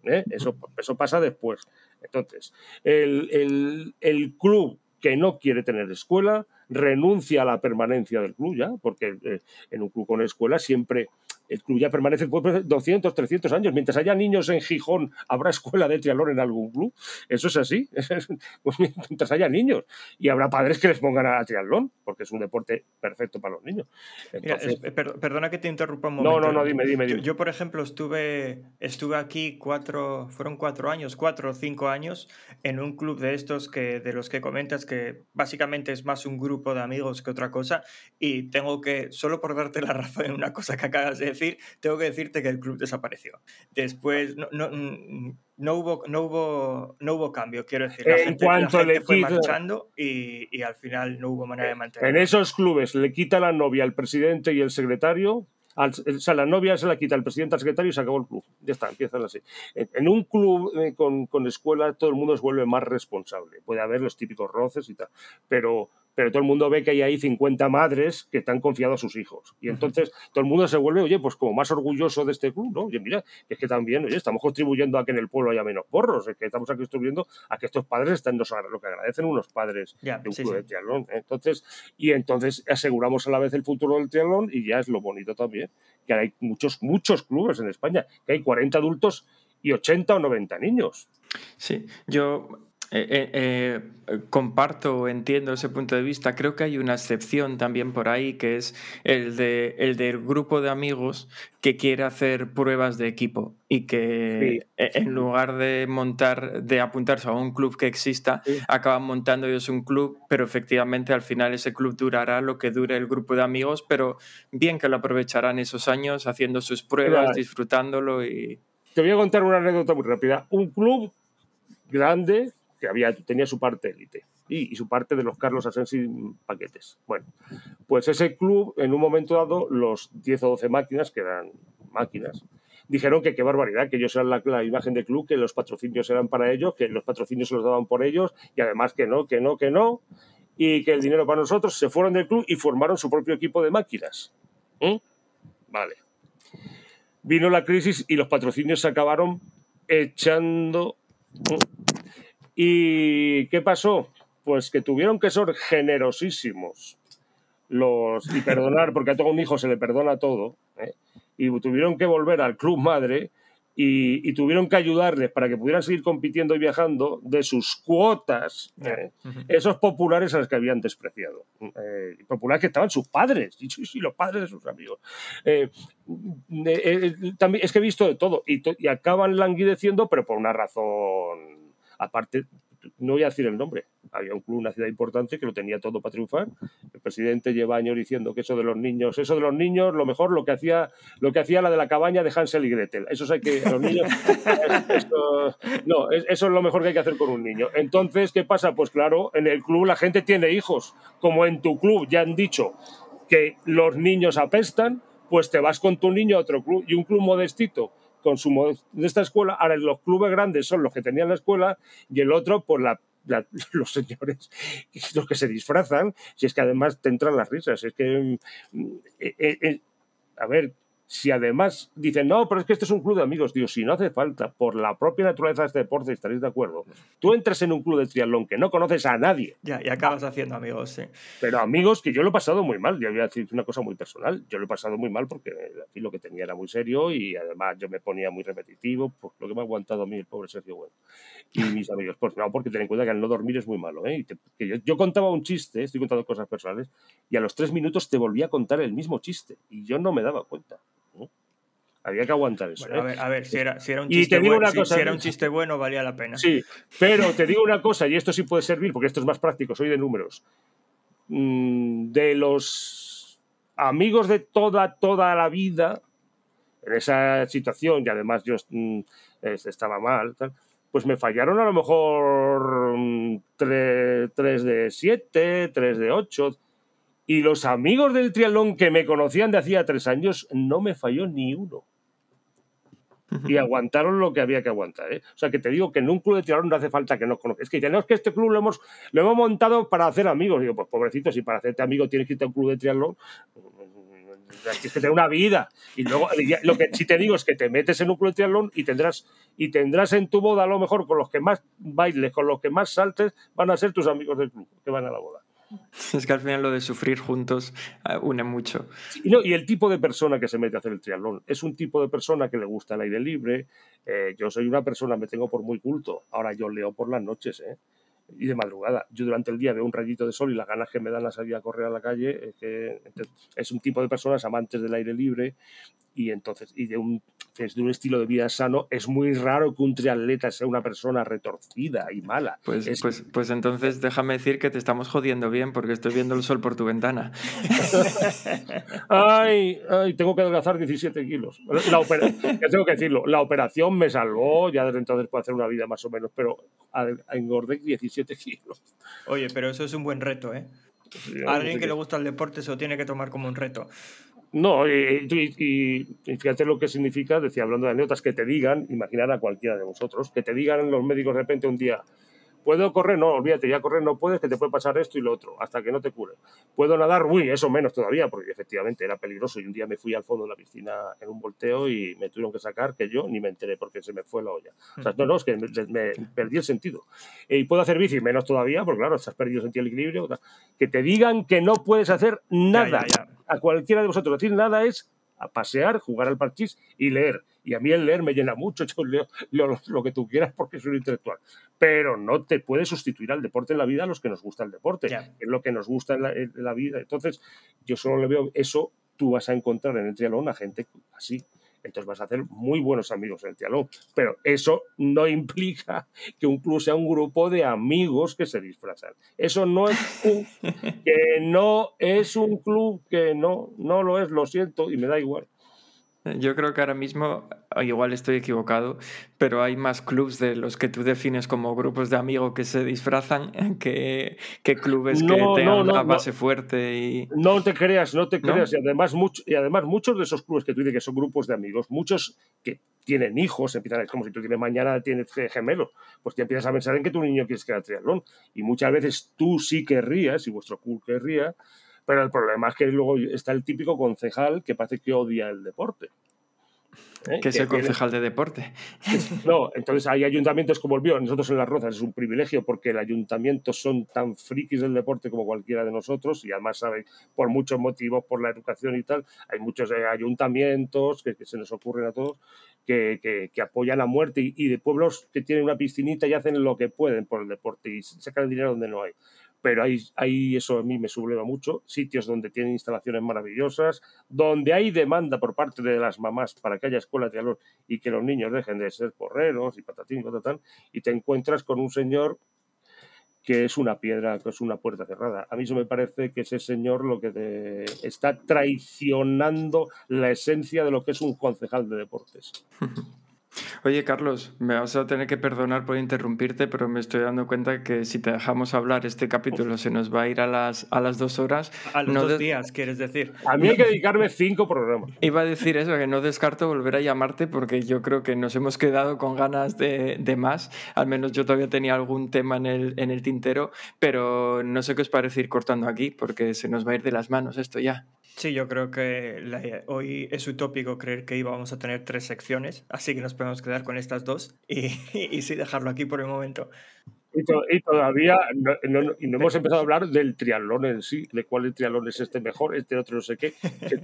¿eh? Eso, eso pasa después. Entonces, el, el- el club que no quiere tener escuela renuncia a la permanencia del club ya, porque eh, en un club con escuela siempre el club ya permanece por 200, 300 años. Mientras haya niños en Gijón, habrá escuela de triatlón en algún club. Eso es así. <laughs> Pues mientras haya niños. Y habrá padres que les pongan a triatlón, porque es un deporte perfecto para los niños. Mira, Entonces, es- per- perdona que te interrumpa un no, momento. no, no, dime, dime, Yo, dime. yo, por ejemplo, estuve, estuve aquí cuatro, fueron cuatro años, cuatro o cinco años, en un club de estos que, de los que comentas, que básicamente es más un grupo de amigos que otra cosa, y tengo que, solo por darte la <laughs> razón en una cosa que acabas de decir, tengo que decirte que el club desapareció. Después no, no, mm, no hubo, no hubo, no hubo cambio, quiero decir. La En gente, la cuanto gente le fue quito- marchando y, y al final no hubo manera de mantenerlo. En esos clubes le quita la novia al presidente y el secretario. al- o sea, la novia se la quita al presidente al secretario y se acabó el club. Ya está, empiezan así. En, en un club eh, con, con escuela todo el mundo se vuelve más responsable. Puede haber los típicos roces y tal. Pero, pero todo el mundo ve que hay ahí 50 madres que están confiados a sus hijos. Y entonces todo el mundo se vuelve, oye, pues como más orgulloso de este club, ¿no? Oye, mira, es que también, oye, estamos contribuyendo a que en el pueblo haya menos porros, es que estamos aquí contribuyendo a que estos padres estén, nos lo que agradecen unos padres de un sí, club sí. de triatlón. ¿eh? Entonces, y entonces aseguramos a la vez el futuro del triatlón y ya es lo bonito también, que hay muchos, muchos clubes en España, que hay 40 adultos y 80 o 90 niños. Sí, yo eh, eh, eh, comparto, entiendo ese punto de vista. Creo que hay una excepción también por ahí, que es el, de, el del grupo de amigos que quiere hacer pruebas de equipo y que eh, en lugar de montar, de apuntarse a un club que exista, Sí. acaban montando ellos un club, pero efectivamente al final ese club durará lo que dure el grupo de amigos, pero bien que lo aprovecharán esos años haciendo sus pruebas, Mira, disfrutándolo y... Te voy a contar una anécdota muy rápida. Un club grande que había, tenía su parte élite y, su parte de los Carlos Asensi paquetes. Bueno, pues ese club, en un momento dado, los 10 o 12 máquinas, que eran máquinas, dijeron que qué barbaridad, que ellos eran la, imagen del club, que los patrocinios eran para ellos, que los patrocinios se los daban por ellos y además que no, que no, que no, y que el dinero para nosotros, se fueron del club y formaron su propio equipo de máquinas. ¿Mm? Vale vino la crisis y los patrocinios se acabaron echando. ¿Y qué pasó? Pues que tuvieron que ser generosísimos los, y perdonar, porque a todo un hijo se le perdona todo, ¿eh? y tuvieron que volver al club madre y, y tuvieron que ayudarles para que pudieran seguir compitiendo y viajando de sus cuotas. ¿eh? esos populares a los que habían despreciado. Eh, populares que estaban sus padres, y, sí, los padres de sus amigos. Eh, eh, eh, también, es que he visto de todo, y, to- y acaban languideciendo, pero por una razón aparte. No voy a decir el nombre. Había un club, una ciudad importante que lo tenía todo para triunfar. El presidente lleva años diciendo que eso de los niños, eso de los niños, lo mejor lo que hacía, lo que hacía la de la cabaña de Hansel y Gretel. Eso hay que los niños. <laughs> no, es- eso es lo mejor que hay que hacer con un niño. Entonces, ¿qué pasa? Pues claro, en el club la gente tiene hijos. Como en tu club ya han dicho que los niños apestan, pues te vas con tu niño a otro club y un club modestito con su modesta escuela. Ahora, los clubes grandes son los que tenían la escuela y el otro, la, la- <laughs> los señores, los que se disfrazan, si es que además te entran las risas. Es que, mm, eh, eh, eh, a ver, si además dicen, no, pero es que este es un club de amigos, digo, si no hace falta, por la propia naturaleza de este deporte, estaréis de acuerdo, tú entras en un club de triatlón que no conoces a nadie, Ya, y acabas haciendo amigos, sí. pero amigos, que yo lo he pasado muy mal. Yo voy a decir una cosa muy personal. Yo lo he pasado muy mal porque aquí lo que tenía era muy serio y además yo me ponía muy repetitivo, por lo que me ha aguantado a mí el pobre Sergio Bueno. Y mis amigos, pues no, porque ten en cuenta que al no dormir es muy malo. ¿eh? Te- que yo, yo contaba un chiste, estoy contando cosas personales, y a los tres minutos te volvía a contar el mismo chiste y yo no me daba cuenta. Había que aguantar eso. Bueno, a ¿eh? ver, a ver, si era, si era un Y chiste te digo bueno, una si- cosa, si era un chiste bueno, valía la pena. Sí, pero te digo una cosa, y esto sí puede servir, porque esto es más práctico, soy de números. Mm, De los amigos de toda, toda la vida, en esa situación, y además yo mm, es- estaba mal, pues me fallaron a lo mejor 3, de 7, 3 de 8. Y los amigos del triatlón que me conocían de hacía tres años, no me falló ni uno y aguantaron lo que había que aguantar. ¿eh? O sea, que te digo que en un club de triatlón no hace falta que nos conozcas. Es que es que este club lo hemos, lo hemos montado para hacer amigos. digo, pues pobrecito, si para hacerte amigo tienes que irte a un club de triatlón, tienes que tener una vida. Y luego, lo que sí te digo es que te metes en un club de triatlón y tendrás, y tendrás en tu boda a lo mejor con los que más bailes, con los que más saltes, van a ser tus amigos del club, que van a la boda. <laughs> Es que al final lo de sufrir juntos eh, une mucho. Y, no, y el tipo de persona que se mete a hacer el triatlón es un tipo de persona que le gusta el aire libre. Eh, yo soy una persona, me tengo por muy culto. Ahora yo leo por las noches ¿eh? y de madrugada. Yo durante el día veo un rayito de sol y las ganas que me dan a salir a correr a la calle. Es, que, es un tipo de personas amantes del aire libre y entonces y de un, es de un estilo de vida sano. Es muy raro que un triatleta sea una persona retorcida y mala. Pues, Es- pues, pues entonces déjame decir que te estamos jodiendo bien porque estoy viendo el sol por tu ventana. <laughs> Ay, ay, tengo que adelgazar 17 kilos. La opera- ya tengo que decirlo, la operación me salvó, ya desde entonces puedo hacer una vida más o menos, pero engordé 17 kilos. Oye, pero eso es un buen reto, ¿eh? Sí, A alguien que le gusta el deporte se lo tiene que tomar como un reto. No, y, y- y- fíjate lo que significa, decía, hablando de anécdotas, que te digan, imaginar a cualquiera de vosotros, que te digan los médicos de repente un día, Puedo correr, no, olvídate, ya correr no puedes, que te puede pasar esto y lo otro, hasta que no te cure. Puedo nadar, uy, eso menos todavía, porque efectivamente era peligroso. Y un día me fui al fondo de la piscina en un volteo y me tuvieron que sacar, que yo ni me enteré porque se me fue la olla. O sea, no, no, es que me, me perdí el sentido. Y puedo hacer bici, menos todavía, porque claro, estás perdido el sentido del equilibrio. Que te digan que no puedes hacer nada. ya, ya. A cualquiera de vosotros decir nada es a pasear, jugar al parchís y leer. Y a mí el leer me llena mucho, <laughs> yo leo, leo lo, lo, que tú quieras porque soy un intelectual. Pero no te puede sustituir al deporte en la vida a los que nos gusta el deporte, Ya. es lo que nos gusta en la, en la vida. Entonces, yo solo le veo eso, tú vas a encontrar en el triatlón a gente así. Entonces vas a hacer muy buenos amigos en el triatlón. Pero eso no <laughs> implica que un club sea un grupo de amigos que se disfrazan. Eso no es un, <laughs> que no es un club que no, no lo es, lo siento y me da igual. Yo creo que ahora mismo, igual estoy equivocado, pero hay más clubs de los que tú defines como grupos de amigos que se disfrazan <laughs> que, que clubes No, que tengan no, una base fuerte y... No te creas, no te creas. Y, además, mucho, y además, muchos de esos clubes que tú dices que son grupos de amigos, muchos que tienen hijos, empiezan, es como si tú tienes mañana tienes gemelos, pues te empiezas a pensar en que tu niño quieres que haga triatlón. Y muchas veces tú sí querrías, y vuestro club querría, pero el problema es que luego está el típico concejal que parece que odia el deporte. ¿eh? que es el concejal de deporte. No, entonces hay ayuntamientos como el mío, nosotros en Las Rozas es un privilegio porque el ayuntamiento son tan frikis del deporte como cualquiera de nosotros y además saben por muchos motivos, por la educación y tal, hay muchos eh, ayuntamientos que, que se nos ocurren a todos que, que- que apoyan a muerte y, y de pueblos que tienen una piscinita y hacen lo que pueden por el deporte y sacan el dinero donde no hay. Pero ahí, ahí eso a mí me subleva mucho. Sitios donde tienen instalaciones maravillosas, donde hay demanda por parte de las mamás para que haya escuelas de calor y que los niños dejen de ser porreros y patatín y patatán, y te encuentras con un señor que es una piedra, que es una puerta cerrada. A mí eso me parece que ese señor lo que te está traicionando la esencia de lo que es un concejal de deportes. <laughs> Oye, Carlos, me vas a tener que perdonar por interrumpirte, pero me estoy dando cuenta que si te dejamos hablar este capítulo se nos va a ir a las, a las dos horas. A los No dos de- días, quieres decir. A mí hay que dedicarme cinco programas. Iba a decir eso, que no descarto volver a llamarte porque yo creo que nos hemos quedado con ganas de, de más. Al menos yo todavía tenía algún tema en el, en el tintero, pero no sé qué os parece ir cortando aquí porque se nos va a ir de las manos esto ya. Sí, yo creo que hoy es utópico creer que íbamos a tener tres secciones, así que nos podemos quedar con estas dos y, <laughs> y sí dejarlo aquí por el momento. Y, to- y todavía no, no- y no hemos empezado a hablar del triatlón en sí, de cuál triatlón es este mejor, este otro no sé qué,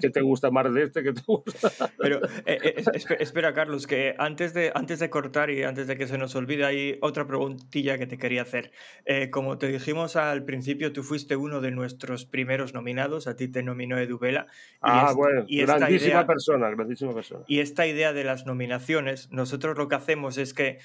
qué, te gusta más de este, qué te gusta. Pero eh, eh, es- espe- espera, Carlos, que antes de, antes de cortar y antes de que se nos olvide, hay otra preguntilla que te quería hacer. Eh, como te dijimos al principio, tú fuiste uno de nuestros primeros nominados, a ti te nominó Edu Vela. y Ah, bueno, y grandísima idea- persona, grandísima persona. Y esta idea de las nominaciones, nosotros lo que hacemos es que,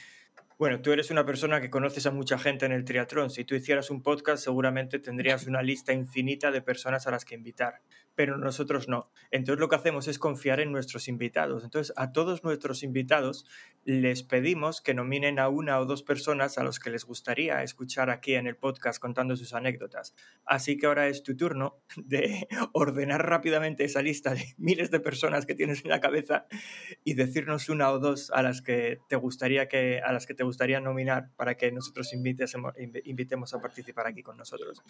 bueno, tú eres una persona que conoces a mucha gente en el triatlón. Si tú hicieras un podcast, seguramente tendrías una lista infinita de personas a las que invitar, pero nosotros no. Entonces lo que hacemos es confiar en nuestros invitados. Entonces a todos nuestros invitados les pedimos que nominen a una o dos personas a los que les gustaría escuchar aquí en el podcast contando sus anécdotas. Así que ahora es tu turno de <laughs> ordenar rápidamente esa lista de <laughs> miles de personas que tienes en la cabeza y decirnos una o dos a las que te gustaría que a las que te gustaría nominar para que nosotros invitemos a participar aquí con nosotros.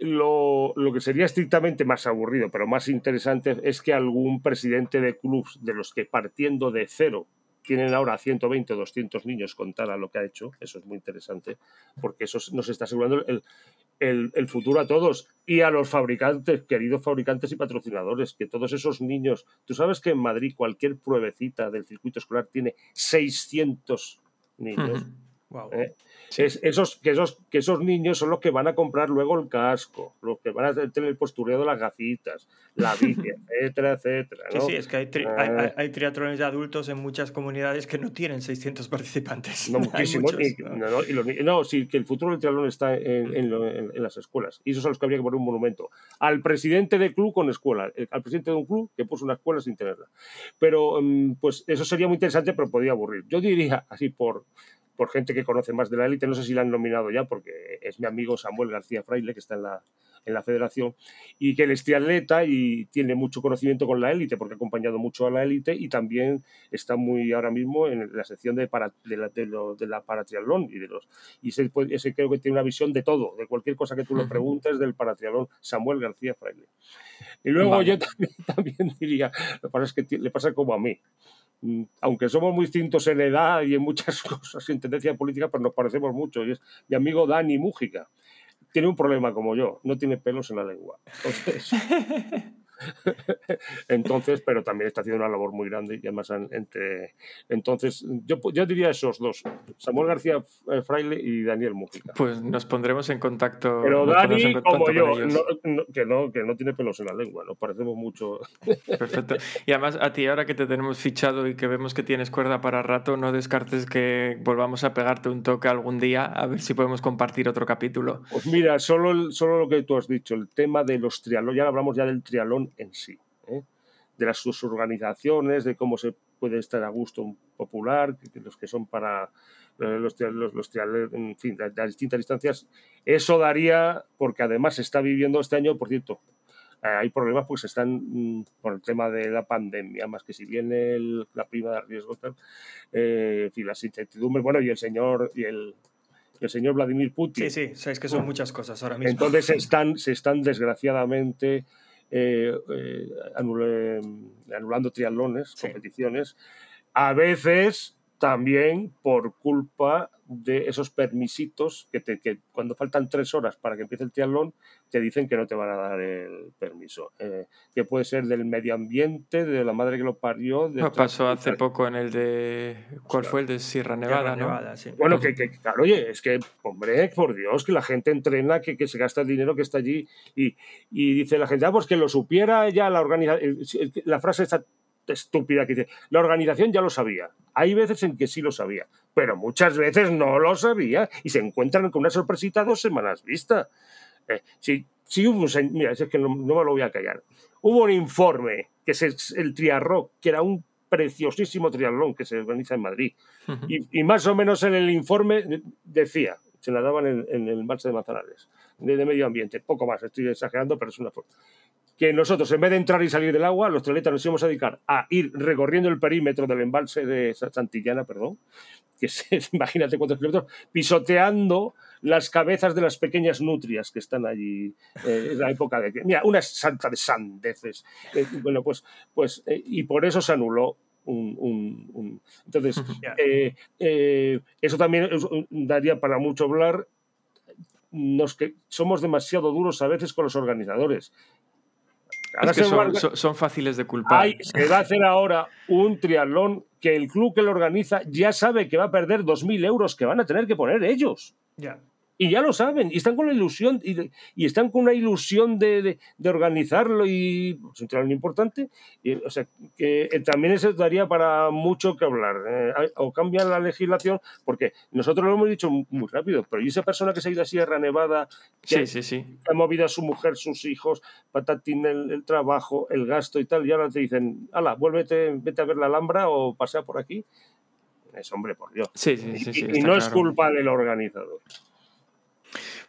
Lo, lo que sería estrictamente más aburrido, pero más interesante, es que algún presidente de clubs de los que partiendo de cero tienen ahora 120 o 200 niños contara lo que ha hecho, eso es muy interesante, porque eso nos está asegurando el, el- el futuro a todos y a los fabricantes, queridos fabricantes y patrocinadores, que todos esos niños, tú sabes que en Madrid cualquier pruebecita del circuito escolar tiene 600 niños. Wow. ¿eh? Es- esos, que, esos, que esos niños son los que van a comprar luego el casco, los que van a tener el postureo de las gafitas, la <laughs> bici, etcétera, etcétera. Sí, ¿no? sí, es que hay, tri- Eh. hay, hay- triatlones de adultos en muchas comunidades que no tienen 600 participantes. No, <laughs> muchísimos. ¿no? no, no, y los ni- no, sí, que el futuro del triatlón está en, en lo- en- en las escuelas. Y esos son los que habría que poner un monumento. Al presidente de club con escuela. el- al presidente de un club que puso una escuela sin tenerla. Pero, mm, pues eso sería muy interesante, pero podría aburrir. Yo diría, así por por gente que conoce más de la élite. No sé si la han nominado ya, porque es mi amigo Samuel García Fraile, que está en la, en la federación, y que él es triatleta y tiene mucho conocimiento con la élite, porque ha acompañado mucho a la élite y también está muy ahora mismo en la sección de, para, de, la, de, lo, de la paratriatlón y de los y ese, ese, creo que tiene una visión de todo, de cualquier cosa que tú le preguntes del paratriatlón, Samuel García Fraile. Y luego vale. yo <laughs> también, también, diría, lo que pasa es que le pasa como a mí. Mm, Aunque somos muy distintos en edad y en muchas <laughs> cosas, en tendencia política, pues nos parecemos mucho. Y es mi amigo Dani Mújica tiene un problema como yo, no tiene pelos en la lengua. Entonces, <laughs> <laughs> entonces pero también está haciendo una labor muy grande y además entre entonces yo, yo diría esos dos Samuel García eh, Fraile y Daniel Mújica. Pues nos pondremos en contacto pero Dani contacto como yo no, no, que no que no tiene pelos en la lengua nos parecemos mucho. Perfecto. Y además a ti ahora que te tenemos fichado y que vemos que tienes cuerda para rato no descartes que volvamos a pegarte un toque algún día a ver si podemos compartir otro capítulo. Pues mira solo el, solo lo que tú has dicho el tema de los trialones ya hablamos ya del trialón en sí, ¿eh? de las sus organizaciones, de cómo se puede estar a gusto popular, que, los que son para los, los, los en fin, las, las distintas distancias. Eso daría, porque además se está viviendo este año, por cierto, eh, hay problemas pues están mm, por el tema de la pandemia, más que si viene el, la prima de riesgo, tal, eh, en fin, las incertidumbres, bueno, y el señor, y el, el señor Vladimir Putin. Sí, sí, sabéis que son muchas cosas ahora mismo. Entonces se <laughs> están, se están desgraciadamente eh, eh, anul anulando triatlones, sí. competiciones, a veces también por culpa de esos permisitos que, te, que, cuando faltan tres horas para que empiece el triatlón te dicen que no te van a dar el permiso. Eh, que puede ser del medio ambiente, de la madre que lo parió. De no, pasó hace poco en el de. ¿Cuál fue el de Sierra Nevada? Sierra ¿no? Nevada sí. Bueno, que, que, claro, oye, es que, hombre, por Dios, que la gente entrena, que, que se gasta el dinero que está allí y, y dice la gente, ah, pues que lo supiera ya la organización. La frase está estúpida que dice, la organización ya lo sabía. Hay veces en que sí lo sabía, pero muchas veces no lo sabía y se encuentran con una sorpresita dos semanas vista. Eh, si, si hubo un, mira, es que no, no, me lo voy a callar. Hubo un informe, que es el Triarrock, que era un preciosísimo triatlón que se organiza en Madrid. Uh -huh. y, y, más o menos en el informe decía, se nadaban en, en el embalse de Manzanares, de, de, medio ambiente, poco más, estoy exagerando, pero es una forma. Que nosotros, en vez de entrar y salir del agua, los triatletas nos íbamos a dedicar a ir recorriendo el perímetro del embalse de Santillana, perdón, que es, <laughs> imagínate cuántos kilómetros, pisoteando las cabezas de las pequeñas nutrias que están allí eh, en la época de que, mira, una santa de sandeces. Eh, bueno, pues, pues eh, y por eso se anuló un, un, un, entonces <laughs> eso también daría para mucho hablar nos que somos demasiado duros a veces con los organizadores Ahora es que son, son, son, fáciles de culpar. Hay, se va a hacer ahora un triatlón que el club que lo organiza ya sabe que va a perder 2.000 euros que van a tener que poner ellos. Ya. Y ya lo saben, y están con la ilusión, y, de, y están con una ilusión de, de, de organizarlo y es un triatlón importante. Y, o sea, que eh, también eso daría para mucho que hablar. Eh, o cambian la legislación, porque nosotros lo hemos dicho muy rápido, pero ¿y esa persona que se ha ido a Sierra Nevada, que, sí, sí, sí. ha movido a su mujer, sus hijos, patatín el, el, trabajo, el gasto y tal, y ahora te dicen, ala, vuélvete, vete a ver la Alhambra o pasea por aquí? Es hombre, por Dios. Sí, sí, sí, y, y no claro. es culpa del organizador.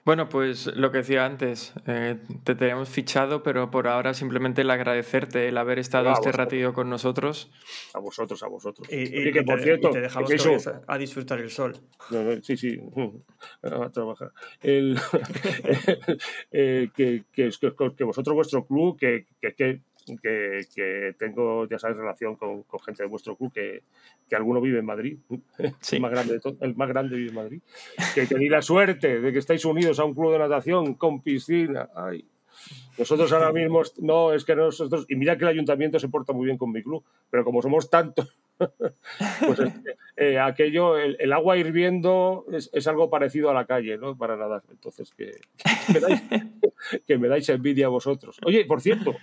Bueno, pues lo que decía antes, eh, te teníamos fichado, pero por ahora simplemente el agradecerte el haber estado este ratito con nosotros. A vosotros, a vosotros. Y, y, y que por te, cierto, y te dejamos que a disfrutar el sol. No, no, sí, sí, <laughs> a trabajar. El, <laughs> eh, que, que, que, vosotros, vuestro club, que, que, que, que, tengo, ya sabes, relación con, con, gente de vuestro club, que, que alguno vive en Madrid, <laughs> sí. el, más grande de todo, el más grande vive en Madrid, que tenéis la suerte de que estáis unidos a un club de natación con piscina. Ay. Nosotros ahora mismo, no, es que nosotros, y mira que el ayuntamiento se porta muy bien con mi club, pero como somos tantos, <laughs> pues eh, aquello, el, el, agua hirviendo es, es, algo parecido a la calle, ¿no? Para nadar. Entonces, que, <laughs> que, me dais, que me dais envidia a vosotros. Oye, por cierto,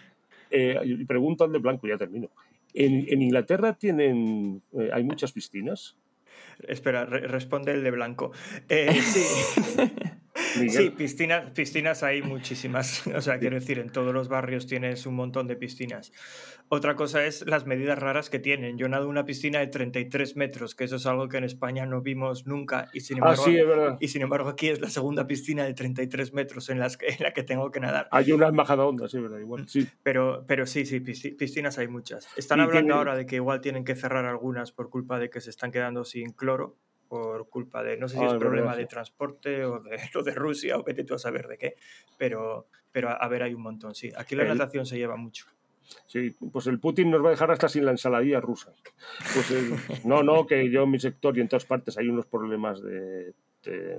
eh, pregunto al de blanco, ya termino. ¿En, en Inglaterra tienen, eh, hay muchas piscinas? Espera, re responde el de blanco. Eh, <laughs> sí. <laughs> Miguel. Sí, piscinas, piscinas hay muchísimas. <laughs> O sea, quiero decir, en todos los barrios tienes un montón de piscinas. Otra cosa es las medidas raras que tienen. Yo nado una piscina de 33 metros, que eso es algo que en España no vimos nunca. Y sin Ah, embargo, sí, es verdad. y sin embargo aquí es la segunda piscina de 33 metros en, las que- en la que tengo que nadar. Hay una embajada onda, sí, verdad, igual. Sí. Pero, pero sí, sí, pisci- piscinas hay muchas. Están hablando tienen- ahora de que igual tienen que cerrar algunas por culpa de que se están quedando sin cloro, por culpa de, no sé si Ah, es problema de sí. transporte o de <laughs> lo de Rusia o vete tú a saber de qué, pero, pero a, a ver, hay un montón, sí. Aquí la El- natación se lleva mucho. Sí, pues el Putin nos va a dejar hasta sin la ensaladilla rusa. Pues el- no, no, que yo en mi sector y en todas partes hay unos problemas de,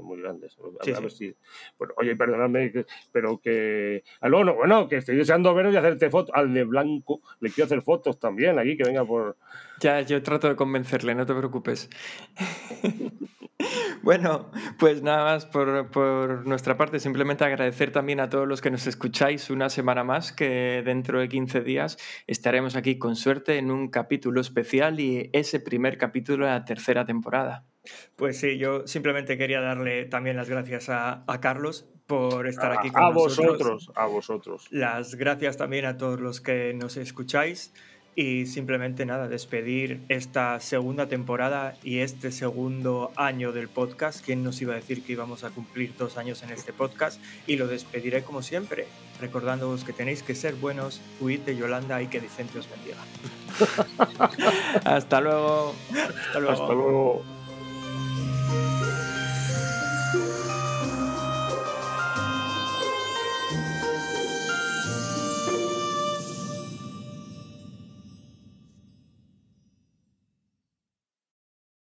muy grandes. A, Sí, a sí. ver si. Bueno, oye, perdóname, que- pero que. Ah, no, no, bueno, que estoy deseando veros y hacerte fotos. Al de blanco le quiero hacer fotos también aquí, que venga por. Ya, yo trato de convencerle, no te preocupes. <laughs> bueno, pues nada más por, por nuestra parte, simplemente agradecer también a todos los que nos escucháis una semana más, que dentro de 15 días estaremos aquí con suerte en un capítulo especial y ese primer capítulo de la tercera temporada. Pues sí, yo simplemente quería darle también las gracias a, a Carlos por estar aquí con a nosotros. vosotros, a vosotros. Las gracias también a todos los que nos escucháis y simplemente nada, despedir esta segunda temporada y este segundo año del podcast. ¿Quién nos iba a decir que íbamos a cumplir dos años en este podcast? Y lo despediré como siempre, recordándoos que tenéis que ser buenos, huid de Yolanda y que Vicente os bendiga. <laughs> Hasta luego. Hasta luego. Hasta luego.